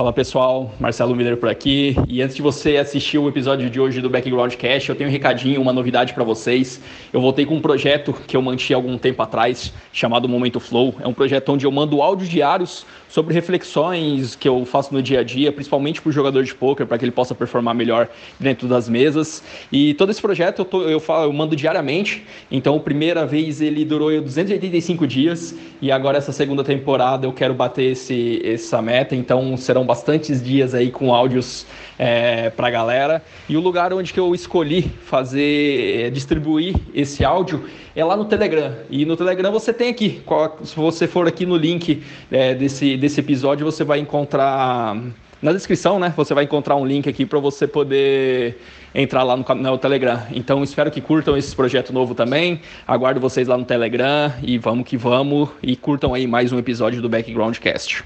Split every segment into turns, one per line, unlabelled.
Fala pessoal, Marcelo Miller por aqui. E antes de você assistir o episódio de hoje do Background Cash, eu tenho um recadinho, uma novidade para vocês. Eu voltei com um projeto que eu mantinha algum tempo atrás, chamado Momento Flow. É um projeto onde eu mando áudios diários sobre reflexões que eu faço no dia a dia, principalmente para o jogador de poker, para que ele possa performar melhor dentro das mesas. E todo esse projeto eu, tô, eu, falo, eu mando diariamente. Então, a primeira vez ele durou 285 dias e agora essa segunda temporada eu quero bater esse, essa meta. Então, serão bastantes dias aí com áudios é, para a galera. E o lugar onde que eu escolhi fazer, é, distribuir esse áudio é lá no Telegram. E no Telegram você tem aqui, se você for aqui no link é, desse, desse episódio, você vai encontrar na descrição, né? Você vai encontrar um link aqui para você poder entrar lá no, no Telegram. Então espero que curtam esse projeto novo também. Aguardo vocês lá no Telegram e vamos que vamos e curtam aí mais um episódio do Background Cast.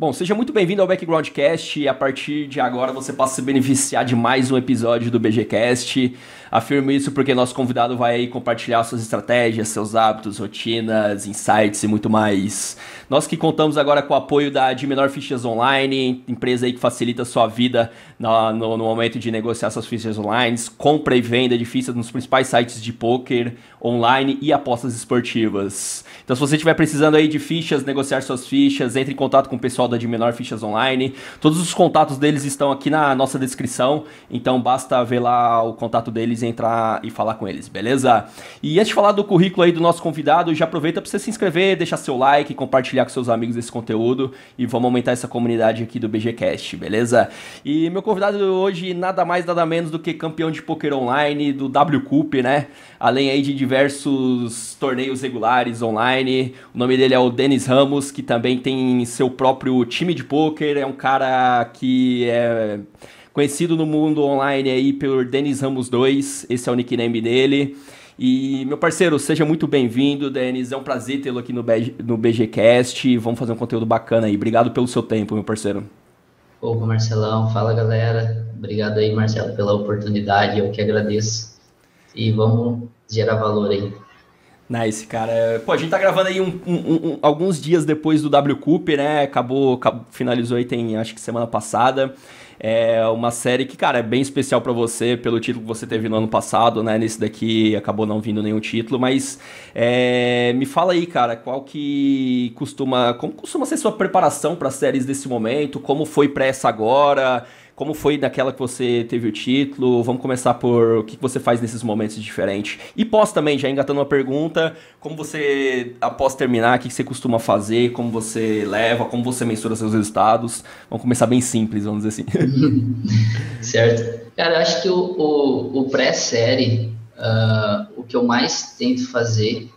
Bom, seja muito bem-vindo ao Backgroundcast e a partir de agora você passa a se beneficiar de mais um episódio do BGCast. Afirmo isso porque nosso convidado vai compartilhar suas estratégias, seus hábitos, rotinas, insights e muito mais. Nós que contamos agora com o apoio da De Menor Fichas Online, empresa aí que facilita a sua vida no, no, no, momento de negociar suas fichas online, compra e venda de fichas nos principais sites de poker online e apostas esportivas. Então, se você estiver precisando aí de fichas, negociar suas fichas, entre em contato com o pessoal da De Menor Fichas Online. Todos os contatos deles estão aqui na nossa descrição, então basta ver lá o contato deles entrar e falar com eles, beleza? E antes de falar do currículo aí do nosso convidado, já aproveita para você se inscrever, deixar seu like, compartilhar com seus amigos esse conteúdo e vamos aumentar essa comunidade aqui do BGCast, beleza? E meu convidado hoje, nada mais, nada menos do que campeão de poker online do W Cup, né? Além aí de diversos torneios regulares online. O nome dele é o Denis Ramos, que também tem seu próprio time de poker, é um cara que é conhecido no mundo online aí por Denis Ramos 2, esse é o nickname dele. E, meu parceiro, seja muito bem-vindo, Denis. É um prazer tê-lo aqui no, BG, no BGCast. Vamos fazer um conteúdo bacana aí. Obrigado pelo seu tempo, meu parceiro.
Opa, Marcelão. Fala, galera. Obrigado aí, Marcelo, pela oportunidade. Eu que agradeço. E vamos gerar valor aí.
Nice, cara. Pô, a gente tá gravando aí um, um, um, alguns dias depois do W Cup, né? Acabou, acabou, finalizou aí tem, acho que semana passada. É uma série que, cara, é bem especial para você pelo título que você teve no ano passado, né? Nesse daqui acabou não vindo nenhum título, mas é, me fala aí, cara, qual que costuma, como costuma ser sua preparação para séries desse momento? Como foi para essa agora? Como foi daquela que você teve o título? Vamos começar por o que você faz nesses momentos diferentes. E pós também, já engatando uma pergunta, como você, após terminar, o que você costuma fazer, como você leva, como você mensura seus resultados. Vamos começar bem simples, vamos dizer assim.
certo. Cara, eu acho que o, o, o pré-série, uh, o que eu mais tento fazer,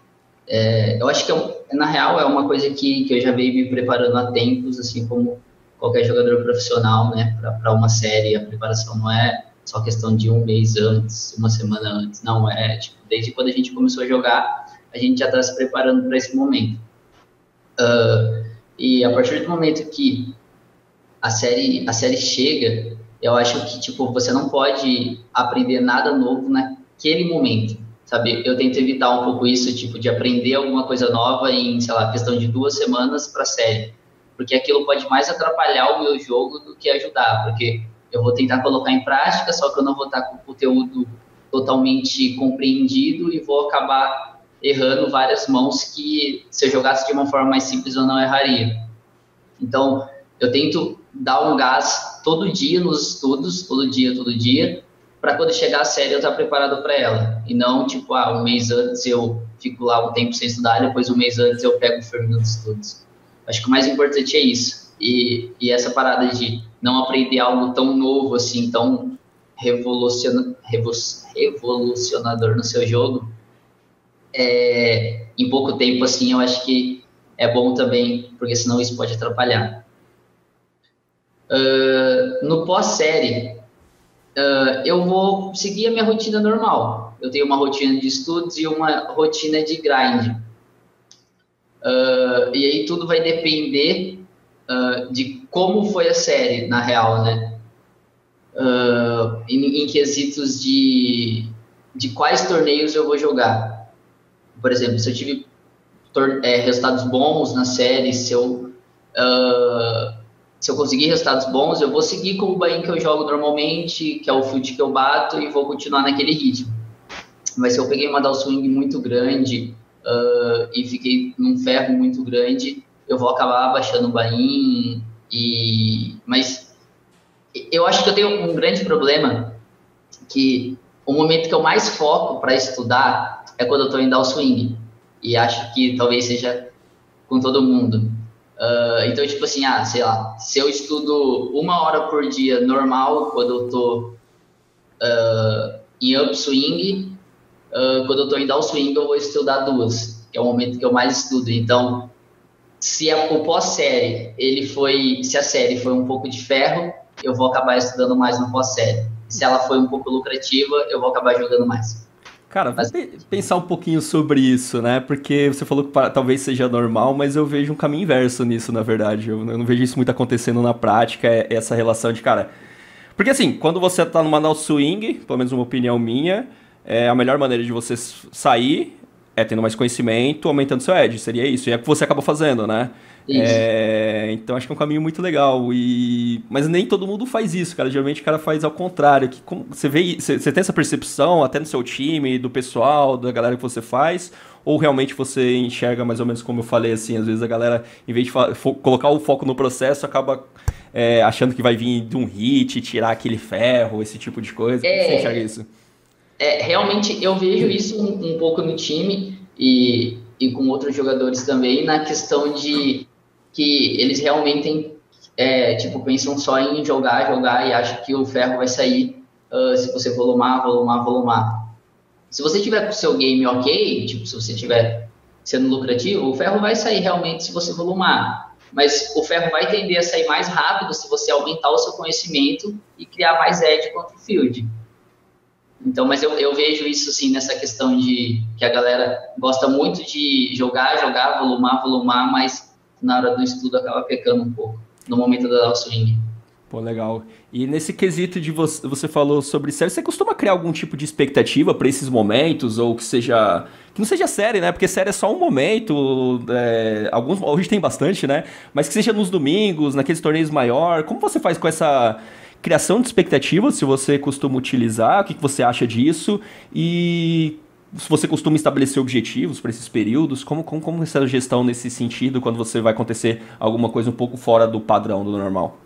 é, eu acho que é, na real é uma coisa que, que eu já venho me preparando há tempos, assim como qualquer jogador profissional, né, para uma série, a preparação não é só questão de um mês antes, uma semana antes, não é, tipo, desde quando a gente começou a jogar, a gente já está se preparando para esse momento. Uh, e a partir do momento que a série, a série chega, eu acho que, tipo, você não pode aprender nada novo naquele momento, sabe? Eu tento evitar um pouco isso, tipo, de aprender alguma coisa nova em, sei lá, questão de duas semanas para a série porque aquilo pode mais atrapalhar o meu jogo do que ajudar, porque eu vou tentar colocar em prática, só que eu não vou estar com o conteúdo totalmente compreendido e vou acabar errando várias mãos que se eu jogasse de uma forma mais simples eu não erraria. Então, eu tento dar um gás todo dia nos estudos, todo dia, todo dia, para quando chegar a série eu estar preparado para ela. E não, tipo, ah, um mês antes eu fico lá um tempo sem estudar, depois um mês antes eu pego o firme nos estudos. Acho que o mais importante é isso. E, e essa parada de não aprender algo tão novo, assim, tão revoluciona, revolucionador no seu jogo, é, em pouco tempo, assim, eu acho que é bom também, porque senão isso pode atrapalhar. Uh, no pós-série, uh, eu vou seguir a minha rotina normal. Eu tenho uma rotina de estudos e uma rotina de grind. Uh, e aí tudo vai depender uh, de como foi a série, na real, né? Uh, em, em, quesitos de, de quais torneios eu vou jogar. Por exemplo, se eu tive é, resultados bons na série, se eu se eu conseguir resultados bons, eu vou seguir com o bain que eu jogo normalmente, que é o field que eu bato, e vou continuar naquele ritmo. Mas se eu peguei uma downswing muito grande uh, e fiquei num ferro muito grande, eu vou acabar baixando o bain. E... Mas eu acho que eu tenho um grande problema que o momento que eu mais foco para estudar é quando eu estou em downswing. E acho que talvez seja com todo mundo. Uh, então, tipo assim, ah, sei lá, se eu estudo uma hora por dia normal, quando eu tô uh, em upswing, uh, quando eu tô em downswing, eu vou estudar duas, que é o momento que eu mais estudo. Então, se a, o pós-série, ele foi, se a série foi um pouco de ferro, eu vou acabar estudando mais no pós-série. Se ela foi um pouco lucrativa, eu vou acabar jogando mais.
Cara, mas... pensar um pouquinho sobre isso, né? Porque você falou que talvez seja normal, mas eu vejo um caminho inverso nisso, na verdade. Eu não vejo isso muito acontecendo na prática, é essa relação de, cara. Porque assim, quando você tá numa no swing, pelo menos uma opinião minha, é a melhor maneira de você sair é tendo mais conhecimento, aumentando seu edge, seria isso. E é o que você acaba fazendo, né? É, então acho que é um caminho muito legal. E... Mas nem todo mundo faz isso, cara. Geralmente o cara faz ao contrário. Que, você, vê, você, você tem essa percepção até no seu time, do pessoal, da galera que você faz, ou realmente você enxerga mais ou menos como eu falei, assim, às vezes a galera, em vez de colocar o foco no processo, acaba é, achando que vai vir de um hit, tirar aquele ferro, esse tipo de coisa. É, como você enxerga isso?
É, realmente eu vejo isso um, um pouco no time e, e com outros jogadores também, na questão de que eles realmente é, tipo, pensam só em jogar, jogar e acham que o ferro vai sair uh, se você volumar, volumar, volumar. Se você tiver com o seu game ok, tipo, se você tiver sendo lucrativo, o ferro vai sair realmente se você volumar. Mas o ferro vai tender a sair mais rápido se você aumentar o seu conhecimento e criar mais edge contra o field. Então, mas eu, eu vejo isso assim nessa questão de que a galera gosta muito de jogar, jogar, volumar, volumar, mas na hora do estudo acaba pecando um pouco, no momento da swing.
Pô, legal. E nesse quesito de você, você falou sobre série, você costuma criar algum tipo de expectativa para esses momentos, ou que seja. Que não seja série, né? Porque série é só um momento. É, alguns hoje tem bastante, né? Mas que seja nos domingos, naqueles torneios maior. Como você faz com essa criação de expectativas, se você costuma utilizar, o que, que você acha disso? E se você costuma estabelecer objetivos para esses períodos, como, como, como essa gestão nesse sentido quando você vai acontecer alguma coisa um pouco fora do padrão, do normal?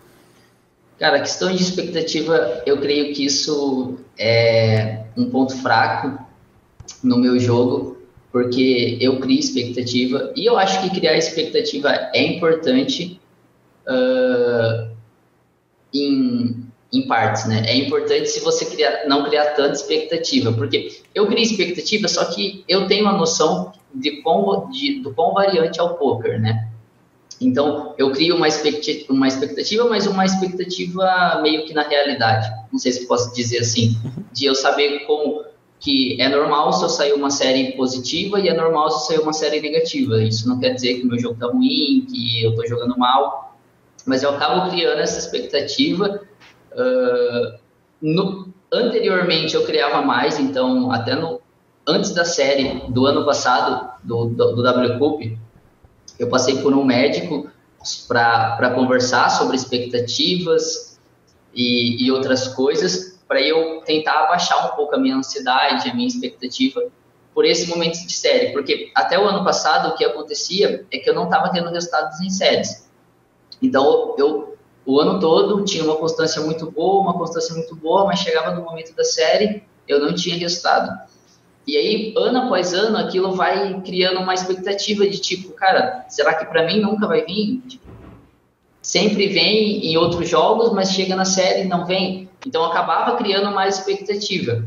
Cara, a questão de expectativa, eu creio que isso é um ponto fraco no meu jogo, porque eu crio expectativa e eu acho que criar expectativa é importante uh, em, em partes, né? É importante se você criar, não criar tanta expectativa, porque eu crio expectativa, só que eu tenho uma noção de quão, de, do quão variante é o poker, né? Então, eu crio uma expectativa, uma expectativa, mas uma expectativa meio que na realidade. Não sei se posso dizer assim, de eu saber como que é normal se eu sair uma série positiva e é normal se eu sair uma série negativa. Isso não quer dizer que o meu jogo tá ruim, que eu tô jogando mal, mas eu acabo criando essa expectativa Uh, no, anteriormente eu criava mais, então até no, antes da série do ano passado, do, do, do W Cup, eu passei por um médico para conversar sobre expectativas e, e outras coisas, para eu tentar abaixar um pouco a minha ansiedade, a minha expectativa por esse momento de série, porque até o ano passado o que acontecia é que eu não estava tendo resultados em séries. Então eu o ano todo tinha uma constância muito boa, uma constância muito boa, mas chegava no momento da série, eu não tinha resultado. E aí, ano após ano, aquilo vai criando uma expectativa de tipo, cara, será que para mim nunca vai vir? Tipo, sempre vem em outros jogos, mas chega na série e não vem. Então, acabava criando mais expectativa.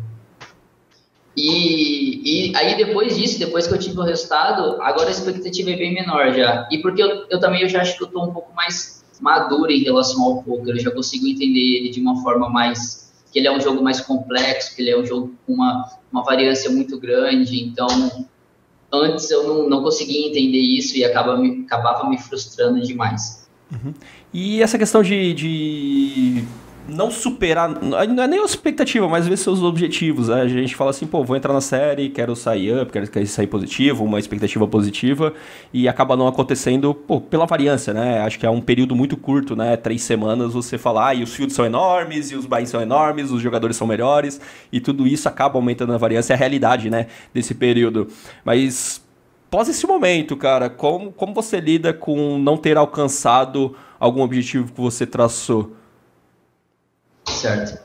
E, e, aí depois disso, depois que eu tive o resultado, agora a expectativa é bem menor já. E porque eu, eu também eu já acho que eu estou um pouco mais madura em relação ao poker. Eu já consigo entender ele de uma forma mais que ele é um jogo mais complexo, que ele é um jogo com uma, uma variância muito grande. Então, antes eu não, não conseguia entender isso e acaba me, acabava me frustrando demais.
Uhum. E essa questão de, de não superar, não é nem a expectativa, mas ver seus objetivos. Né? A gente fala assim, pô, vou entrar na série, quero sair up, quero sair positivo, uma expectativa positiva, e acaba não acontecendo, pô, pela variância, né? Acho que é um período muito curto, né? Três semanas, você falar, ah, e os fields são enormes, e os buys são enormes, os jogadores são melhores, e tudo isso acaba aumentando a variância, é a realidade, né? Desse período. Mas, pós esse momento, cara, como, como você lida com não ter alcançado algum objetivo que você traçou?
Certo.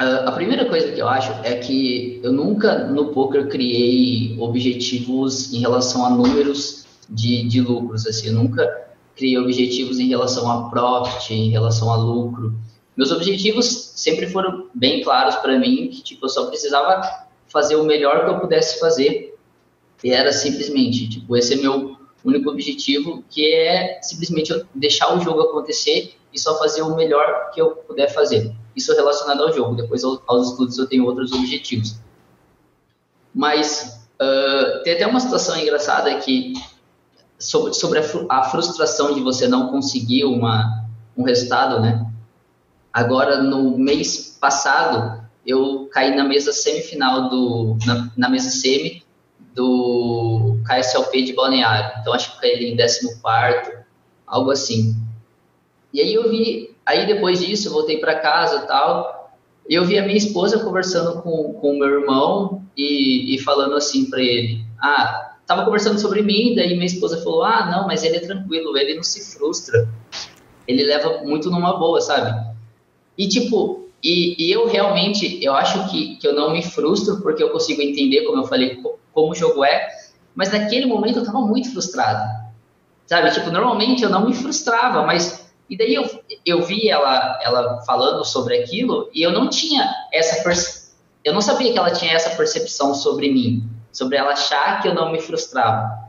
Uh, a primeira coisa que eu acho é que eu nunca no poker criei objetivos em relação a números de, de lucros, assim, eu nunca criei objetivos em relação a profit, em relação a lucro. Meus objetivos sempre foram bem claros para mim, que tipo, eu só precisava fazer o melhor que eu pudesse fazer. E era simplesmente, tipo, esse é meu único objetivo, que é simplesmente deixar o jogo acontecer e só fazer o melhor que eu puder fazer. Isso relacionado ao jogo. Depois, aos estudos, eu tenho outros objetivos. Mas uh, tem até uma situação engraçada que sobre, sobre a, a, frustração de você não conseguir uma, um resultado, né? Agora, no mês passado, eu caí na mesa semifinal do na, na mesa semi do KSLP de Balneário. Então acho que caí em 14 quarto, algo assim. E aí eu vi, aí depois disso voltei para casa tal, e eu vi a minha esposa conversando com com o meu irmão e, e falando assim para ele, ah, tava conversando sobre mim, daí minha esposa falou, ah, não, mas ele é tranquilo, ele não se frustra, ele leva muito numa boa, sabe? E tipo, e, e, eu realmente, eu acho que, que eu não me frustro porque eu consigo entender, como eu falei, como o jogo é, mas naquele momento eu estava muito frustrado, sabe? Tipo, normalmente eu não me frustrava, mas e daí eu, eu vi ela, ela falando sobre aquilo e eu não tinha essa eu não sabia que ela tinha essa percepção sobre mim, sobre ela achar que eu não me frustrava.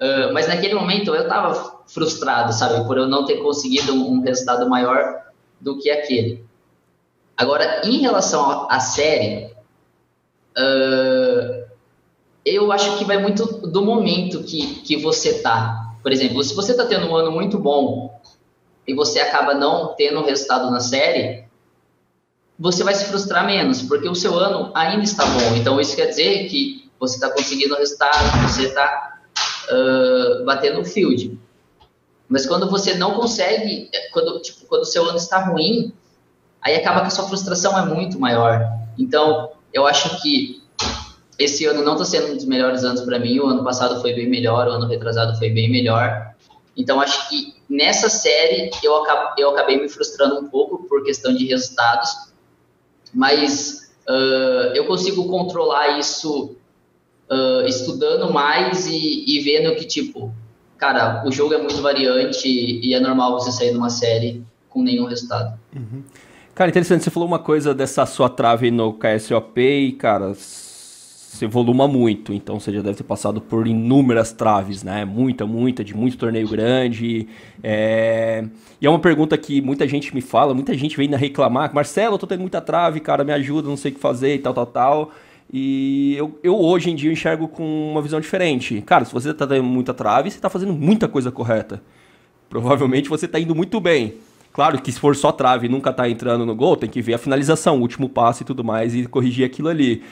Uh, mas naquele momento eu estava frustrado, sabe, por eu não ter conseguido um, um resultado maior do que aquele. Agora, em relação à série, uh, eu acho que vai muito do momento que, que você tá. Por exemplo, se você está tendo um ano muito bom e você acaba não tendo resultado na série, você vai se frustrar menos, porque o seu ano ainda está bom. Então, isso quer dizer que você está conseguindo resultado, você está uh, batendo o field. Mas quando você não consegue, quando, tipo, quando o seu ano está ruim, aí acaba que a sua frustração é muito maior. Então, eu acho que esse ano não está sendo um dos melhores anos para mim. O ano passado foi bem melhor, o ano retrasado foi bem melhor. Então, acho que nessa série eu, eu acabei me frustrando um pouco por questão de resultados, mas uh, eu consigo controlar isso uh, estudando mais e, e vendo que, tipo, cara, o jogo é muito variante e é normal você sair de uma série com nenhum resultado.
Uhum. Cara, interessante, você falou uma coisa dessa sua trave no KSOP e, cara, você voluma muito, então você já deve ter passado por inúmeras traves, né? Muita, muita, de muito torneio grande. É... E é uma pergunta que muita gente me fala, muita gente vem reclamar, Marcelo, eu tô tendo muita trave, cara, me ajuda, não sei o que fazer e tal, tal, tal. E eu, eu hoje em dia enxergo com uma visão diferente. Cara, se você tá tendo muita trave, você tá fazendo muita coisa correta. Provavelmente você tá indo muito bem. Claro que se for só trave e nunca tá entrando no gol, tem que ver a finalização, o último passo e tudo mais e corrigir aquilo ali.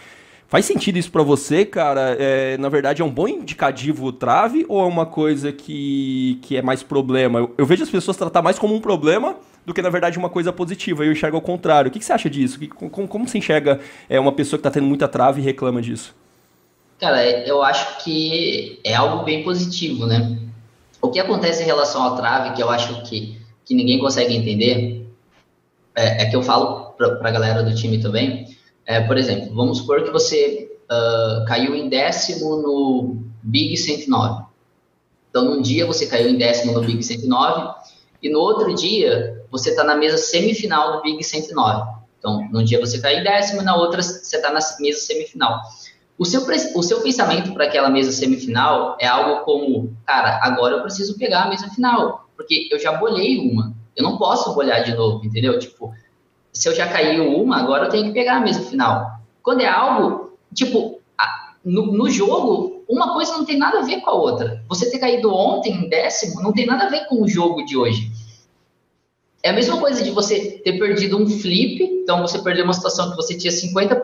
Faz sentido isso para você, cara? É, na verdade, é um bom indicativo trave ou é uma coisa que, que é mais problema? Eu, eu, vejo as pessoas tratar mais como um problema do que, na verdade, uma coisa positiva. Eu enxergo ao contrário. O que, que você acha disso? Que, como, como você enxerga é, uma pessoa que está tendo muita trave e reclama disso?
Cara, eu acho que é algo bem positivo, né? O que acontece em relação ao trave, que eu acho que que ninguém consegue entender, é, é que eu falo para a galera do time também. É, por exemplo, vamos supor que você uh, caiu em décimo no Big 109. Então, num dia você caiu em décimo no Big 109 e no outro dia você está na mesa semifinal do Big 109. Então, num dia você cai em décimo, na outra você está na mesa semifinal. O seu, o seu pensamento para aquela mesa semifinal é algo como, cara, agora eu preciso pegar a mesa final porque eu já bolhei uma. Eu não posso bolhar de novo, entendeu? Tipo, se eu já caiu uma, agora eu tenho que pegar a mesa final. Quando é algo, tipo, no, no, jogo, uma coisa não tem nada a ver com a outra. Você ter caído ontem em décimo não tem nada a ver com o jogo de hoje. É a mesma coisa de você ter perdido um flip, então você perdeu uma situação que você tinha 50%,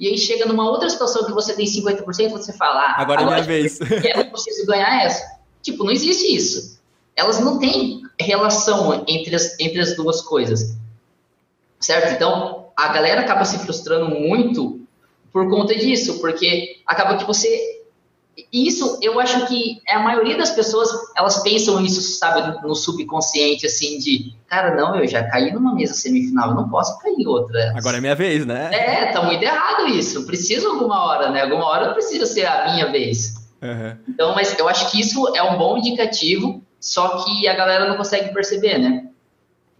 e aí chega numa outra situação que você tem 50%, você fala, ah,
agora, agora é minha vez.
Eu preciso ganhar essa. Tipo, não existe isso. Elas não têm relação entre as, entre as duas coisas. Certo? Então, a galera acaba se frustrando muito por conta disso, porque acaba que você isso eu acho que a maioria das pessoas elas pensam isso, sabe, no subconsciente, assim, de cara, não, eu já caí numa mesa semifinal, eu não posso cair em outra.
Agora é minha vez, né?
É, tá muito errado isso. Preciso alguma hora, né? Alguma hora precisa ser a minha vez.
Uhum.
Então, mas eu acho que isso é um bom indicativo, só que a galera não consegue perceber, né?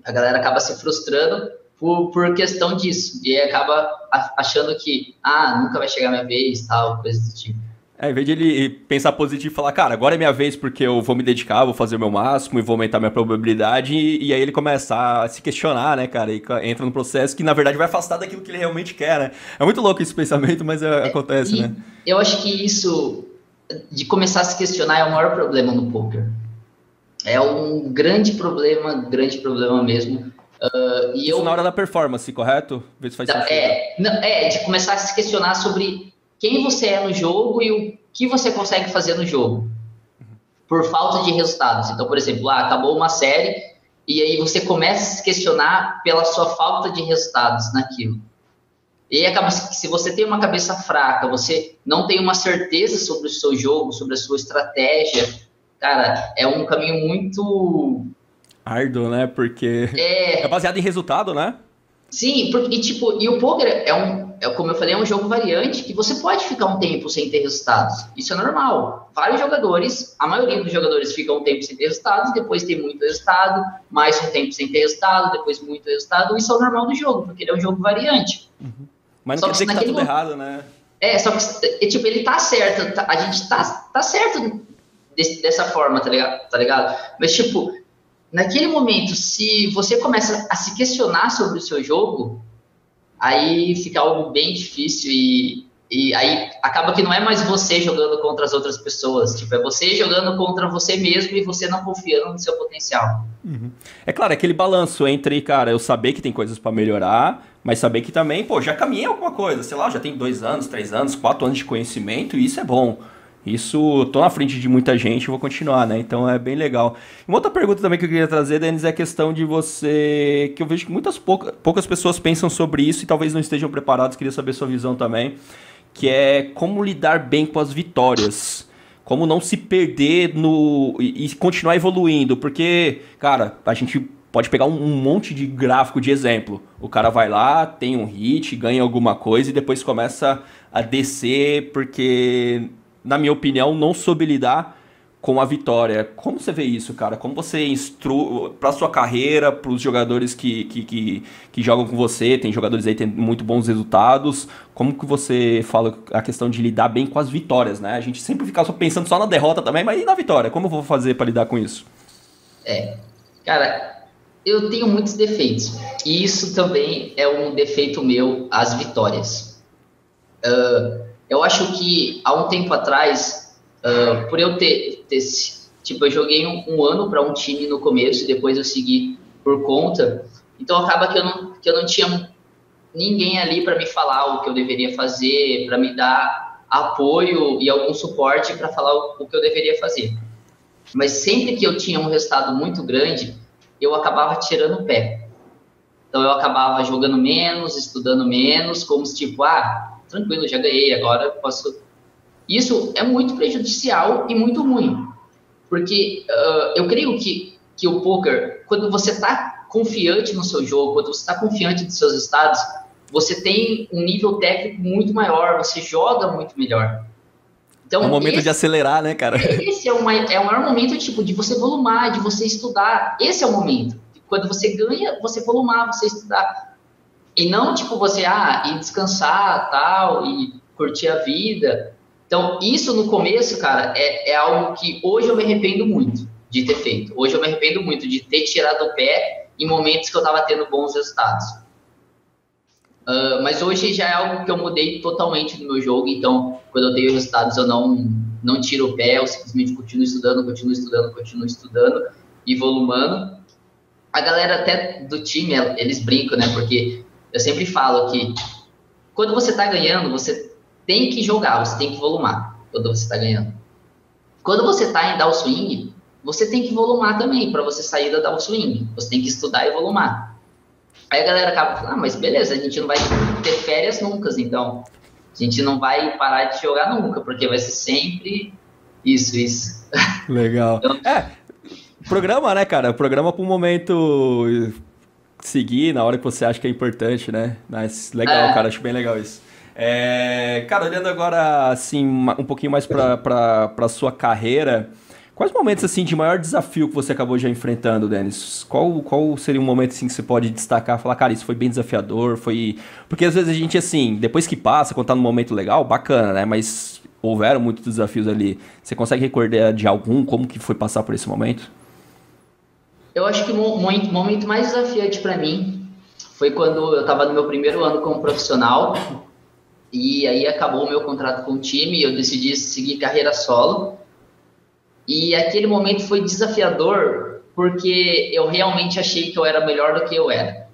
A galera acaba se frustrando por, por questão disso, e acaba achando que, ah, nunca vai chegar a minha vez, tal, coisa do tipo.
É, em vez de ele pensar positivo e falar, cara, agora é minha vez porque eu vou me dedicar, vou fazer o meu máximo e vou aumentar minha probabilidade, e, e aí ele começa a se questionar, né, cara, e entra num processo que na verdade vai afastar daquilo que ele realmente quer, né? É muito louco esse pensamento, mas é, acontece, né?
Eu acho que isso, de começar a se questionar, é o maior problema no poker. É um grande problema, grande problema mesmo. Uh, e
isso
eu,
na hora da performance, correto?
Se faz da, é, não, é, de começar a se questionar sobre quem você é no jogo e o que você consegue fazer no jogo. Por falta de resultados. Então, por exemplo, ah, acabou uma série e aí você começa a se questionar pela sua falta de resultados naquilo. E aí acaba se você tem uma cabeça fraca, você não tem uma certeza sobre o seu jogo, sobre a sua estratégia, cara, é um caminho muito
árduo, né? Porque é, é baseado em resultado, né?
Sim, porque, e, tipo, e o poker é um, é, como eu falei, é um jogo variante que você pode ficar um tempo sem ter resultados. Isso é normal. Vários jogadores, a maioria dos jogadores ficam um tempo sem ter resultados, depois tem muito resultado, mais um tempo sem ter resultado, depois muito resultado. Isso é o normal do jogo, porque ele é um jogo variante.
Uhum. Mas não só quer dizer que tá tudo errado, né?
É, só que, tipo, ele tá certo, tá, a gente tá, tá certo desse, dessa forma, tá ligado? tá ligado? Mas, tipo, naquele momento, se você começa a se questionar sobre o seu jogo, aí fica algo bem difícil e, e aí acaba que não é mais você jogando contra as outras pessoas, tipo, é você jogando contra você mesmo e você não confiando no seu potencial.
Uhum. É claro, aquele balanço entre, cara, eu saber que tem coisas para melhorar, mas saber que também, pô, já caminhei alguma coisa, sei lá, já tem dois anos, três anos, quatro anos de conhecimento e isso é bom. Isso, tô na frente de muita gente, vou continuar, né? Então é bem legal. Uma outra pergunta também que eu queria trazer, Denis, é a questão de você. Que eu vejo que muitas pouca, poucas pessoas pensam sobre isso e talvez não estejam preparados, queria saber sua visão também. Que é como lidar bem com as vitórias. Como não se perder no. e, e continuar evoluindo. Porque, cara, a gente pode pegar um, um, monte de gráfico de exemplo. O cara vai lá, tem um hit, ganha alguma coisa e depois começa a descer porque na minha opinião, não soube lidar com a vitória. Como você vê isso, cara? Como você instrui para sua carreira, para os jogadores que, que, que, que, jogam com você, tem jogadores aí que têm muito bons resultados, como que você fala a questão de lidar bem com as vitórias, né? A gente sempre fica só pensando só na derrota também, mas e na vitória? Como eu vou fazer para lidar com isso?
É, cara, eu tenho muitos defeitos. E isso também é um defeito meu, as vitórias. Uh, eu acho que há um tempo atrás, uh, por eu ter, ter, tipo, eu joguei um, um ano para um time no começo e depois eu segui por conta. Então acaba que eu não, que eu não tinha ninguém ali para me falar o que eu deveria fazer, para me dar apoio e algum suporte para falar o, o que eu deveria fazer. Mas sempre que eu tinha um resultado muito grande, eu acabava tirando o pé. Então eu acabava jogando menos, estudando menos, como se tipo, ah, tranquilo, já ganhei, agora posso. Isso é muito prejudicial e muito ruim, porque uh, eu creio que, que o poker, quando você está confiante no seu jogo, quando você está confiante dos seus estados, você tem um nível técnico muito maior, você joga muito melhor.
Então, é o momento esse, de acelerar, né, cara?
Esse é, uma, é o maior momento tipo, de você volumar, de você estudar. Esse é o momento. Quando você ganha, você volumar, você estudar. E não, tipo, você, ah, ir descansar, tal, e curtir a vida. Então, isso no começo, cara, é, é algo que hoje eu me arrependo muito de ter feito. Hoje eu me arrependo muito de ter tirado o pé em momentos que eu estava tendo bons resultados. Uh, mas hoje já é algo que eu mudei totalmente no meu jogo, então quando eu tenho resultados eu não, não tiro o pé, eu simplesmente continuo estudando, continuo estudando, continuo estudando e volumando. a galera até do time, eles brincam, né? Porque eu sempre falo que quando você tá ganhando, você tem que jogar, você tem que volumar quando você tá ganhando. Quando você tá em downswing, você tem que volumar também para você sair da downswing. Você tem que estudar e volumar. Aí a galera acaba falando, ah, mas beleza, a gente não vai ter férias nunca, então. A gente não vai parar de jogar nunca, porque vai ser sempre isso, isso.
Legal. então, é, programa, né, cara? Programa para um momento seguir na hora que você acha que é importante, né? Mas legal, é. cara, acho bem legal isso. É, cara, olhando agora assim um pouquinho mais para a sua carreira, quais momentos assim de maior desafio que você acabou já enfrentando, Denis? Qual, qual seria um momento assim que você pode destacar, falar, cara, isso foi bem desafiador, foi porque às vezes a gente assim, depois que passa, quando tá num momento legal, bacana, né? Mas houveram muitos desafios ali. Você consegue recordar de algum como que foi passar por esse momento?
Eu acho que o momento mais desafiante para mim foi quando eu estava no meu primeiro ano como profissional e aí acabou o meu contrato com o time e eu decidi seguir carreira solo. E aquele momento foi desafiador porque eu realmente achei que eu era melhor do que eu era.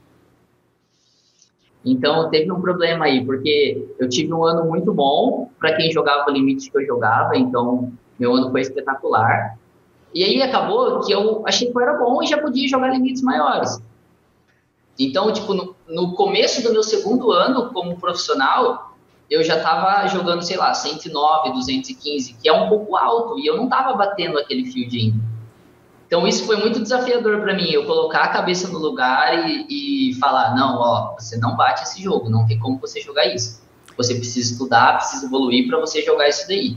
Então teve um problema aí, porque eu tive um ano muito bom para quem jogava o limite que eu jogava, então meu ano foi espetacular. E aí acabou que eu achei que eu era bom e já podia jogar limites maiores. Então, tipo, no, no começo do meu segundo ano como profissional, eu já estava jogando, sei lá, 109, 215, que é um pouco alto, e eu não estava batendo aquele field ainda. Então, isso foi muito desafiador para mim, eu colocar a cabeça no lugar e, e falar: não, ó, você não bate esse jogo, não tem como você jogar isso. Você precisa estudar, precisa evoluir para você jogar isso daí.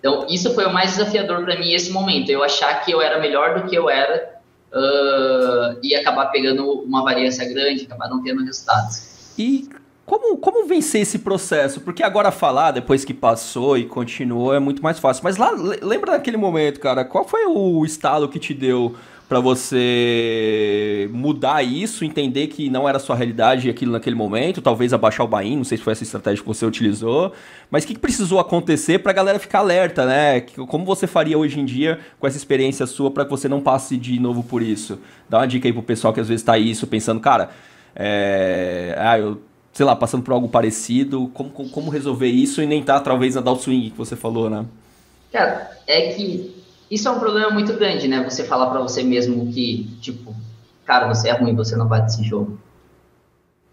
Então, isso foi o mais desafiador para mim esse momento, eu achar que eu era melhor do que eu era uh, e acabar pegando uma variância grande, acabar não tendo resultados.
E como, como vencer esse processo? Porque agora falar, depois que passou e continuou, é muito mais fácil. Mas lá, lembra daquele momento, cara? Qual foi o estado que te deu para você mudar isso, entender que não era sua realidade aquilo naquele momento, talvez abaixar o bain, não sei se foi essa estratégia que você utilizou, mas o que, que precisou acontecer para a galera ficar alerta, né? Como você faria hoje em dia com essa experiência sua para que você não passe de novo por isso? Dá uma dica aí pro pessoal que às vezes tá isso pensando, cara, é... ah, eu sei lá, passando por algo parecido, como, como resolver isso e nem tá talvez na swing que você falou, né?
Cara, é que isso é um problema muito grande, né? Você falar para você mesmo que, tipo, cara, você é ruim, você não vai desse jogo.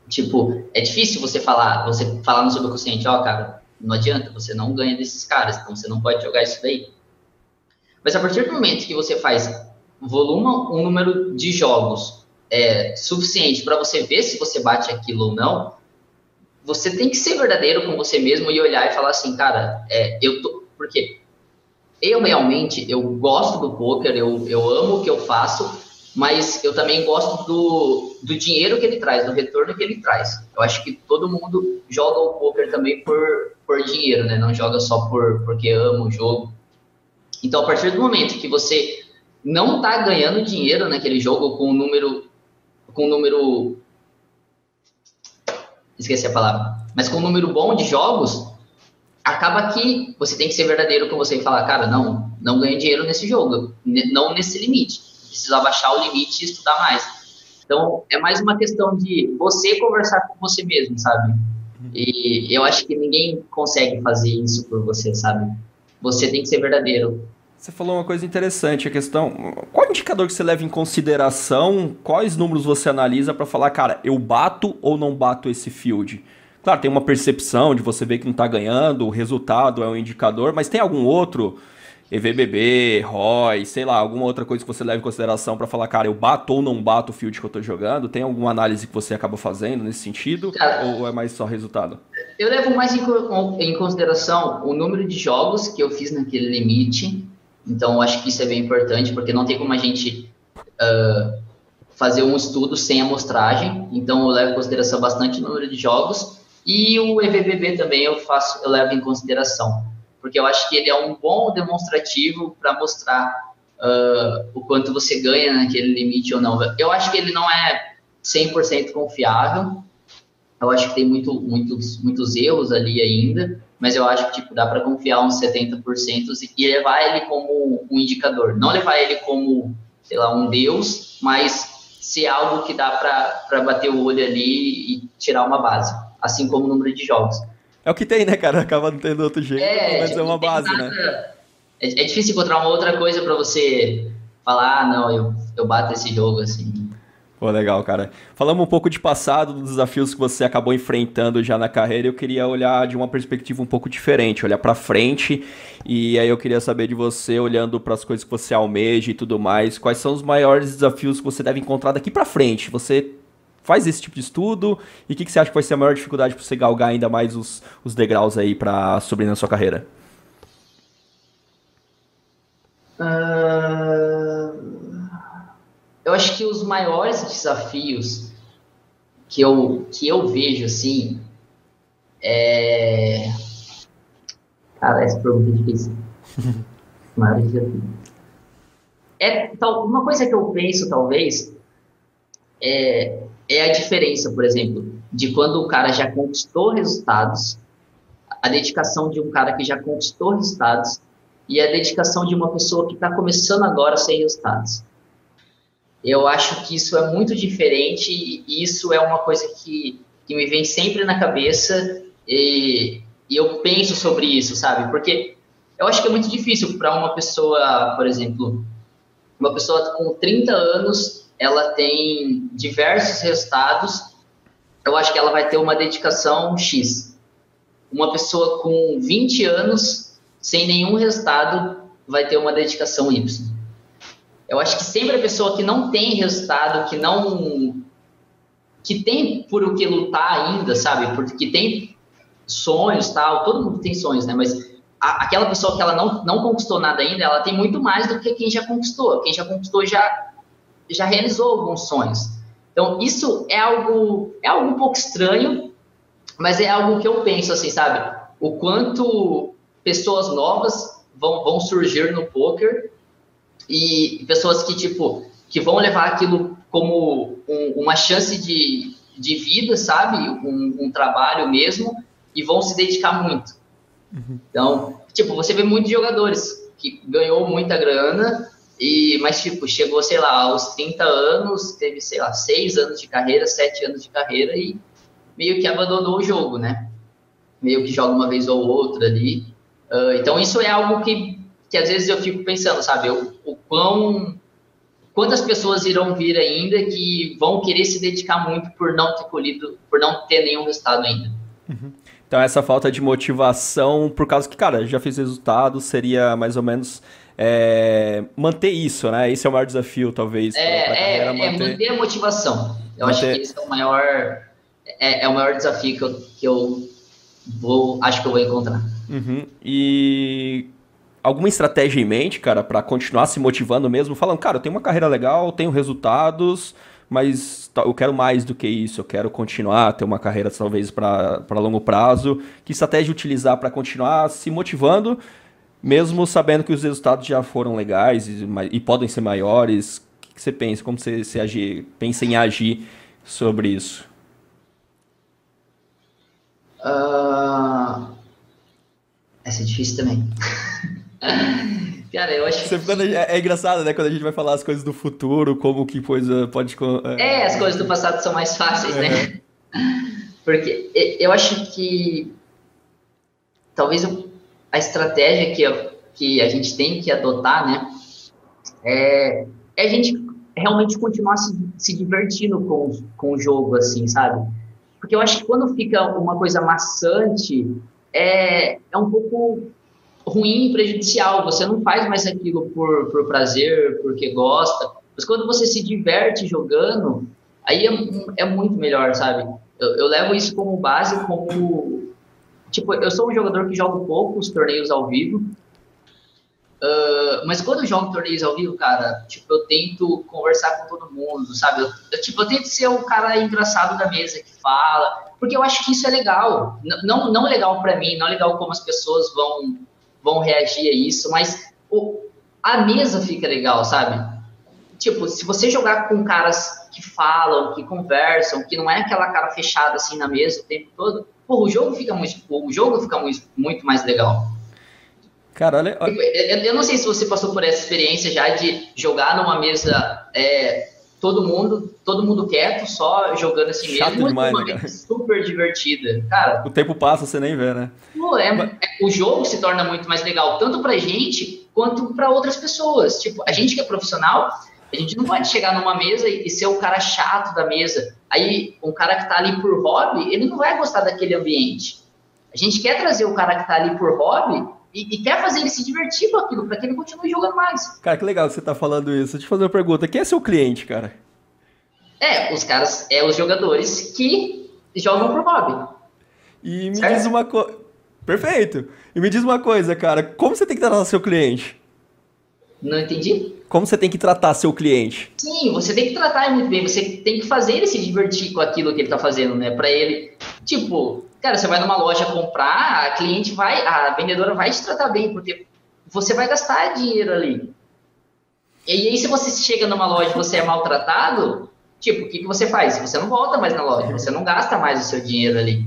Tipo, é difícil você falar, você falar no subconsciente, ó, oh, cara, não adianta, você não ganha desses caras, então você não pode jogar isso daí. Mas a partir do momento que você faz volume, um número de jogos é, suficiente para você ver se você bate aquilo ou não, você tem que ser verdadeiro com você mesmo e olhar e falar assim, cara, é, eu tô. Por quê? Eu realmente, eu gosto do poker, eu, eu amo o que eu faço, mas eu também gosto do, do dinheiro que ele traz, do retorno que ele traz. Eu acho que todo mundo joga o poker também por, por dinheiro, né? Não joga só por, porque ama o jogo. Então, a partir do momento que você não está ganhando dinheiro naquele jogo com um número, com um número, esqueci a palavra, mas com um número bom de jogos, acaba que você tem que ser verdadeiro com você e falar, cara, não, não ganho dinheiro nesse jogo, não nesse limite. Preciso abaixar o limite e estudar mais. Então, é mais uma questão de você conversar com você mesmo, sabe? E eu acho que ninguém consegue fazer isso por você, sabe? Você tem que ser verdadeiro.
Você falou uma coisa interessante, a questão. Qual indicador que você leva em consideração? Quais números você analisa para falar, cara, eu bato ou não bato esse field? Claro, tem uma percepção de você ver que não está ganhando, o resultado é um indicador, mas tem algum outro EVBB, ROI, sei lá, alguma outra coisa que você leva em consideração para falar, cara, eu bato ou não bato o field que eu estou jogando? Tem alguma análise que você acaba fazendo nesse sentido? Cara, ou é mais só resultado?
Eu levo mais em, em, consideração o número de jogos que eu fiz naquele limite. Então, eu acho que isso é bem importante, porque não tem como a gente uh, fazer um estudo sem amostragem. Então, eu levo em consideração bastante o número de jogos e o EVBB também eu faço, eu levo em consideração, porque eu acho que ele é um bom demonstrativo para mostrar uh, o quanto você ganha naquele limite ou não. Eu acho que ele não é 100% confiável. Eu acho que tem muito, muitos, muitos erros ali ainda, mas eu acho que tipo, dá para confiar uns 70% e levar ele como um indicador. Não levar ele como, sei lá, um deus, mas ser algo que dá para bater o olho ali e tirar uma base, assim como o número de jogos.
É o que tem, né, cara? Acaba não tendo outro jeito, é, mas tipo, é uma base, né? nada... né?
É, é, difícil encontrar uma outra coisa para você falar, ah, não, eu, eu bato esse jogo, assim.
Pô, legal, cara. Falamos um pouco de passado, dos desafios que você acabou enfrentando já na carreira. Eu queria olhar de uma perspectiva um pouco diferente, olhar para frente. E aí eu queria saber de você, olhando para as coisas que você almeja e tudo mais, quais são os maiores desafios que você deve encontrar daqui para frente? Você faz esse tipo de estudo e o que, que, você acha que vai ser a maior dificuldade para você galgar ainda mais os, os degraus aí para subir na sua carreira?
Uh eu acho que os maiores desafios que eu, que eu vejo, assim, é... Cara, essa pergunta é difícil. É, tal, uma coisa que eu penso, talvez, é, é a diferença, por exemplo, de quando o cara já conquistou resultados, a dedicação de um cara que já conquistou resultados e a dedicação de uma pessoa que está começando agora sem resultados. Eu acho que isso é muito diferente e isso é uma coisa que, que me vem sempre na cabeça e, e eu penso sobre isso, sabe? Porque eu acho que é muito difícil para uma pessoa, por exemplo, uma pessoa com 30 anos, ela tem diversos resultados, eu acho que ela vai ter uma dedicação X. Uma pessoa com 20 anos, sem nenhum resultado, vai ter uma dedicação Y. Eu acho que sempre a pessoa que não tem resultado, que não. que tem por o que lutar ainda, sabe? Porque tem sonhos tal, todo mundo tem sonhos, né? Mas a, aquela pessoa que ela não, não conquistou nada ainda, ela tem muito mais do que quem já conquistou. Quem já conquistou já, já realizou alguns sonhos. Então, isso é algo, é algo um pouco estranho, mas é algo que eu penso, assim, sabe? O quanto pessoas novas vão, vão surgir no poker e pessoas que, tipo, que vão levar aquilo como um, uma chance de, de vida, sabe? Um, um, trabalho mesmo, e vão se dedicar muito. Uhum. Então, tipo, você vê muitos jogadores que ganhou muita grana, e, mas, tipo, chegou, sei lá, aos 30 anos, teve, sei lá, 6 anos de carreira, 7 anos de carreira, e meio que abandonou o jogo, né? Meio que joga uma vez ou outra ali. Uh, então, isso é algo que que às vezes eu fico pensando, sabe, o, o quão quantas pessoas irão vir ainda que vão querer se dedicar muito por não ter colhido, por não ter nenhum resultado ainda.
Uhum. Então essa falta de motivação, por causa que, cara, já fiz resultado, seria mais ou menos é, manter isso, né? Esse é o maior desafio, talvez.
É, pra é, é, manter... é manter a motivação. Eu manter... acho que esse é o maior, é, é, o maior desafio que eu, que eu vou, acho que eu vou encontrar.
Uhum. E alguma estratégia em mente, cara, para continuar se motivando mesmo, falando, cara, eu tenho uma carreira legal, tenho resultados, mas eu quero mais do que isso, eu quero continuar, ter uma carreira talvez para longo prazo. Que estratégia utilizar para continuar se motivando, mesmo sabendo que os resultados já foram legais e, e podem ser maiores? O que, você pensa? Como você, você agir, pensa em agir sobre isso?
Uh... Essa é difícil também. Cara, eu acho
que... é, é, engraçado, né? Quando a gente vai falar as coisas do futuro, como que coisa pode...
É, é as coisas do passado são mais fáceis, né? é. né? Porque eu acho que talvez a estratégia que, que a gente tem que adotar, né? É, é a gente realmente continuar se, se divertindo com, com o jogo, assim, sabe? Porque eu acho que quando fica uma coisa maçante, é, é um pouco ruim e prejudicial. Você não faz mais aquilo por, por prazer, porque gosta. Mas quando você se diverte jogando, aí é, é muito melhor, sabe? Eu, eu, levo isso como base, como. Tipo, eu sou um jogador que joga pouco os torneios ao vivo. Uh, mas quando eu jogo torneios ao vivo, cara, tipo, eu tento conversar com todo mundo, sabe? Eu, eu, tipo, eu tento ser o cara engraçado da mesa que fala, porque eu acho que isso é legal. N não, não legal para mim, não legal como as pessoas vão vão reagir a isso, mas o, a mesa fica legal, sabe? Tipo, se você jogar com caras que falam, que conversam, que não é aquela cara fechada assim na mesa o tempo todo, pô, o jogo fica muito, o jogo fica muito, muito mais legal.
Cara, olha,
Eu, eu, não sei se você passou por essa experiência já de jogar numa mesa é, todo mundo, todo mundo quieto, só jogando assim
Chato
mesmo.
Demais,
uma
né,
super divertida. Cara,
o tempo passa, você nem vê, né?
Pô, é, é, o jogo se torna muito mais legal, tanto pra gente quanto para outras pessoas. Tipo, a gente que é profissional, a gente não pode chegar numa mesa e, e ser o cara chato da mesa. Aí, um cara que tá ali por hobby, ele não vai gostar daquele ambiente. A gente quer trazer o cara que tá ali por hobby e, e, quer fazer ele se divertir com aquilo, para que ele continue jogando mais.
Cara, que legal que você tá falando isso. Deixa eu te fazer uma pergunta. Quem é seu cliente, cara?
É, os caras, é os jogadores que jogam por hobby.
E me certo? diz uma coisa. Perfeito. E me diz uma coisa, cara. Como você tem que tratar seu cliente?
Não entendi.
Como você tem que tratar seu cliente?
Sim, você tem que tratar ele muito bem. Você tem que fazer ele se divertir com aquilo que ele tá fazendo, né? Para ele, tipo, Cara, você vai numa loja comprar, a cliente vai, a vendedora vai te tratar bem, porque você vai gastar dinheiro ali. E aí, se você chega numa loja e você é maltratado, tipo, o que, que você faz? Você não volta mais na loja, você não gasta mais o seu dinheiro ali.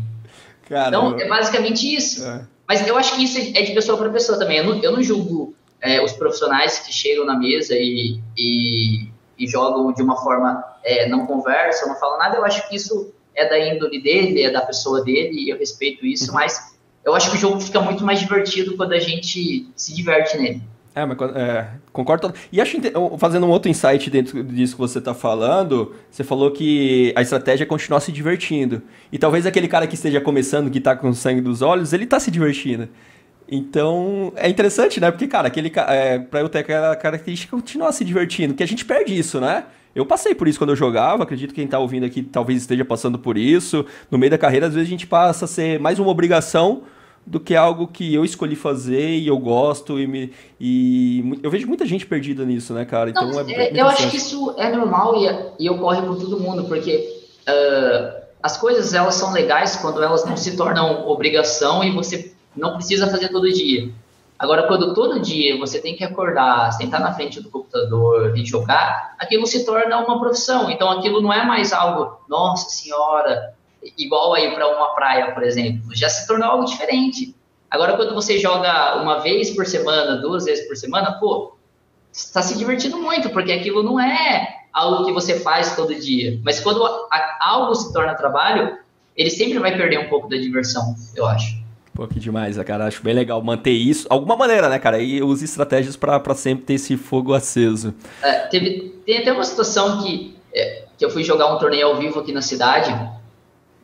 então, é basicamente isso. É. Mas eu acho que isso é de pessoa para pessoa também. Eu não, eu não julgo é, os profissionais que chegam na mesa e, e, e jogam de uma forma, é, não conversam, não falam nada. Eu acho que isso é da índole dele, é da pessoa dele, e eu respeito isso, uhum. mas eu acho que o jogo fica muito mais divertido quando a gente se diverte nele.
É, mas é, concordo. E acho fazendo um outro insight dentro disso que você está falando, você falou que a estratégia é continuar se divertindo. E talvez aquele cara que esteja começando, que está com sangue dos olhos, ele está se divertindo. Então, é interessante, né? Porque, cara, aquele é, para eu ter aquela característica continuar se divertindo, que a gente perde isso, né? Eu passei por isso quando eu jogava, acredito que quem está ouvindo aqui talvez esteja passando por isso. No meio da carreira, às vezes a gente passa a ser mais uma obrigação do que algo que eu escolhi fazer e eu gosto e, me, e eu vejo muita gente perdida nisso, né, cara? Então
Não, é, é eu acho que isso é normal e, e ocorre com todo mundo, porque uh, as coisas elas são legais quando elas não se tornam obrigação e você não precisa fazer todo dia. Agora, quando todo dia você tem que acordar, sentar na frente do computador e jogar, aquilo se torna uma profissão. Então, aquilo não é mais algo, nossa senhora, igual aí para uma praia, por exemplo. Já se tornou algo diferente. Agora, quando você joga uma vez por semana, duas vezes por semana, pô, está se divertindo muito, porque aquilo não é algo que você faz todo dia. Mas quando algo se torna trabalho, ele sempre vai perder um pouco da diversão, eu acho.
Pô, que demais, cara. Acho bem legal manter isso. Alguma maneira, né, cara? E use estratégias para sempre ter esse fogo aceso.
É, teve, tem até uma situação que, é, que eu fui jogar um torneio ao vivo aqui na cidade,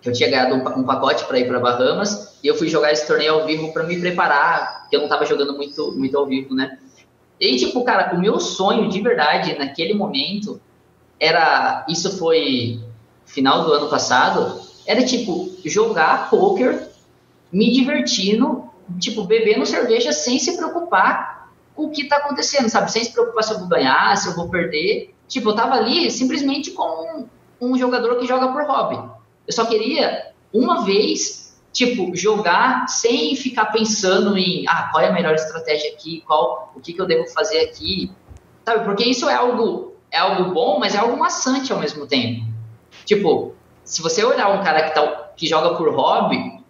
que eu tinha ganhado um, um pacote para ir para Bahamas, e eu fui jogar esse torneio ao vivo para me preparar, porque eu não estava jogando muito, muito ao vivo, né? E tipo, cara, o meu sonho de verdade naquele momento era. Isso foi final do ano passado. Era tipo jogar poker me divertindo, tipo, bebendo cerveja sem se preocupar com o que tá acontecendo, sabe? Sem se preocupar se eu vou ganhar, se eu vou perder. Tipo, eu tava ali simplesmente como um, um jogador que joga por hobby. Eu só queria, uma vez, tipo, jogar sem ficar pensando em, ah, qual é a melhor estratégia aqui, qual, o que, que eu devo fazer aqui, sabe? Porque isso é algo, é algo bom, mas é algo maçante ao mesmo tempo. Tipo, se você olhar um cara que, tá, que joga por hobby,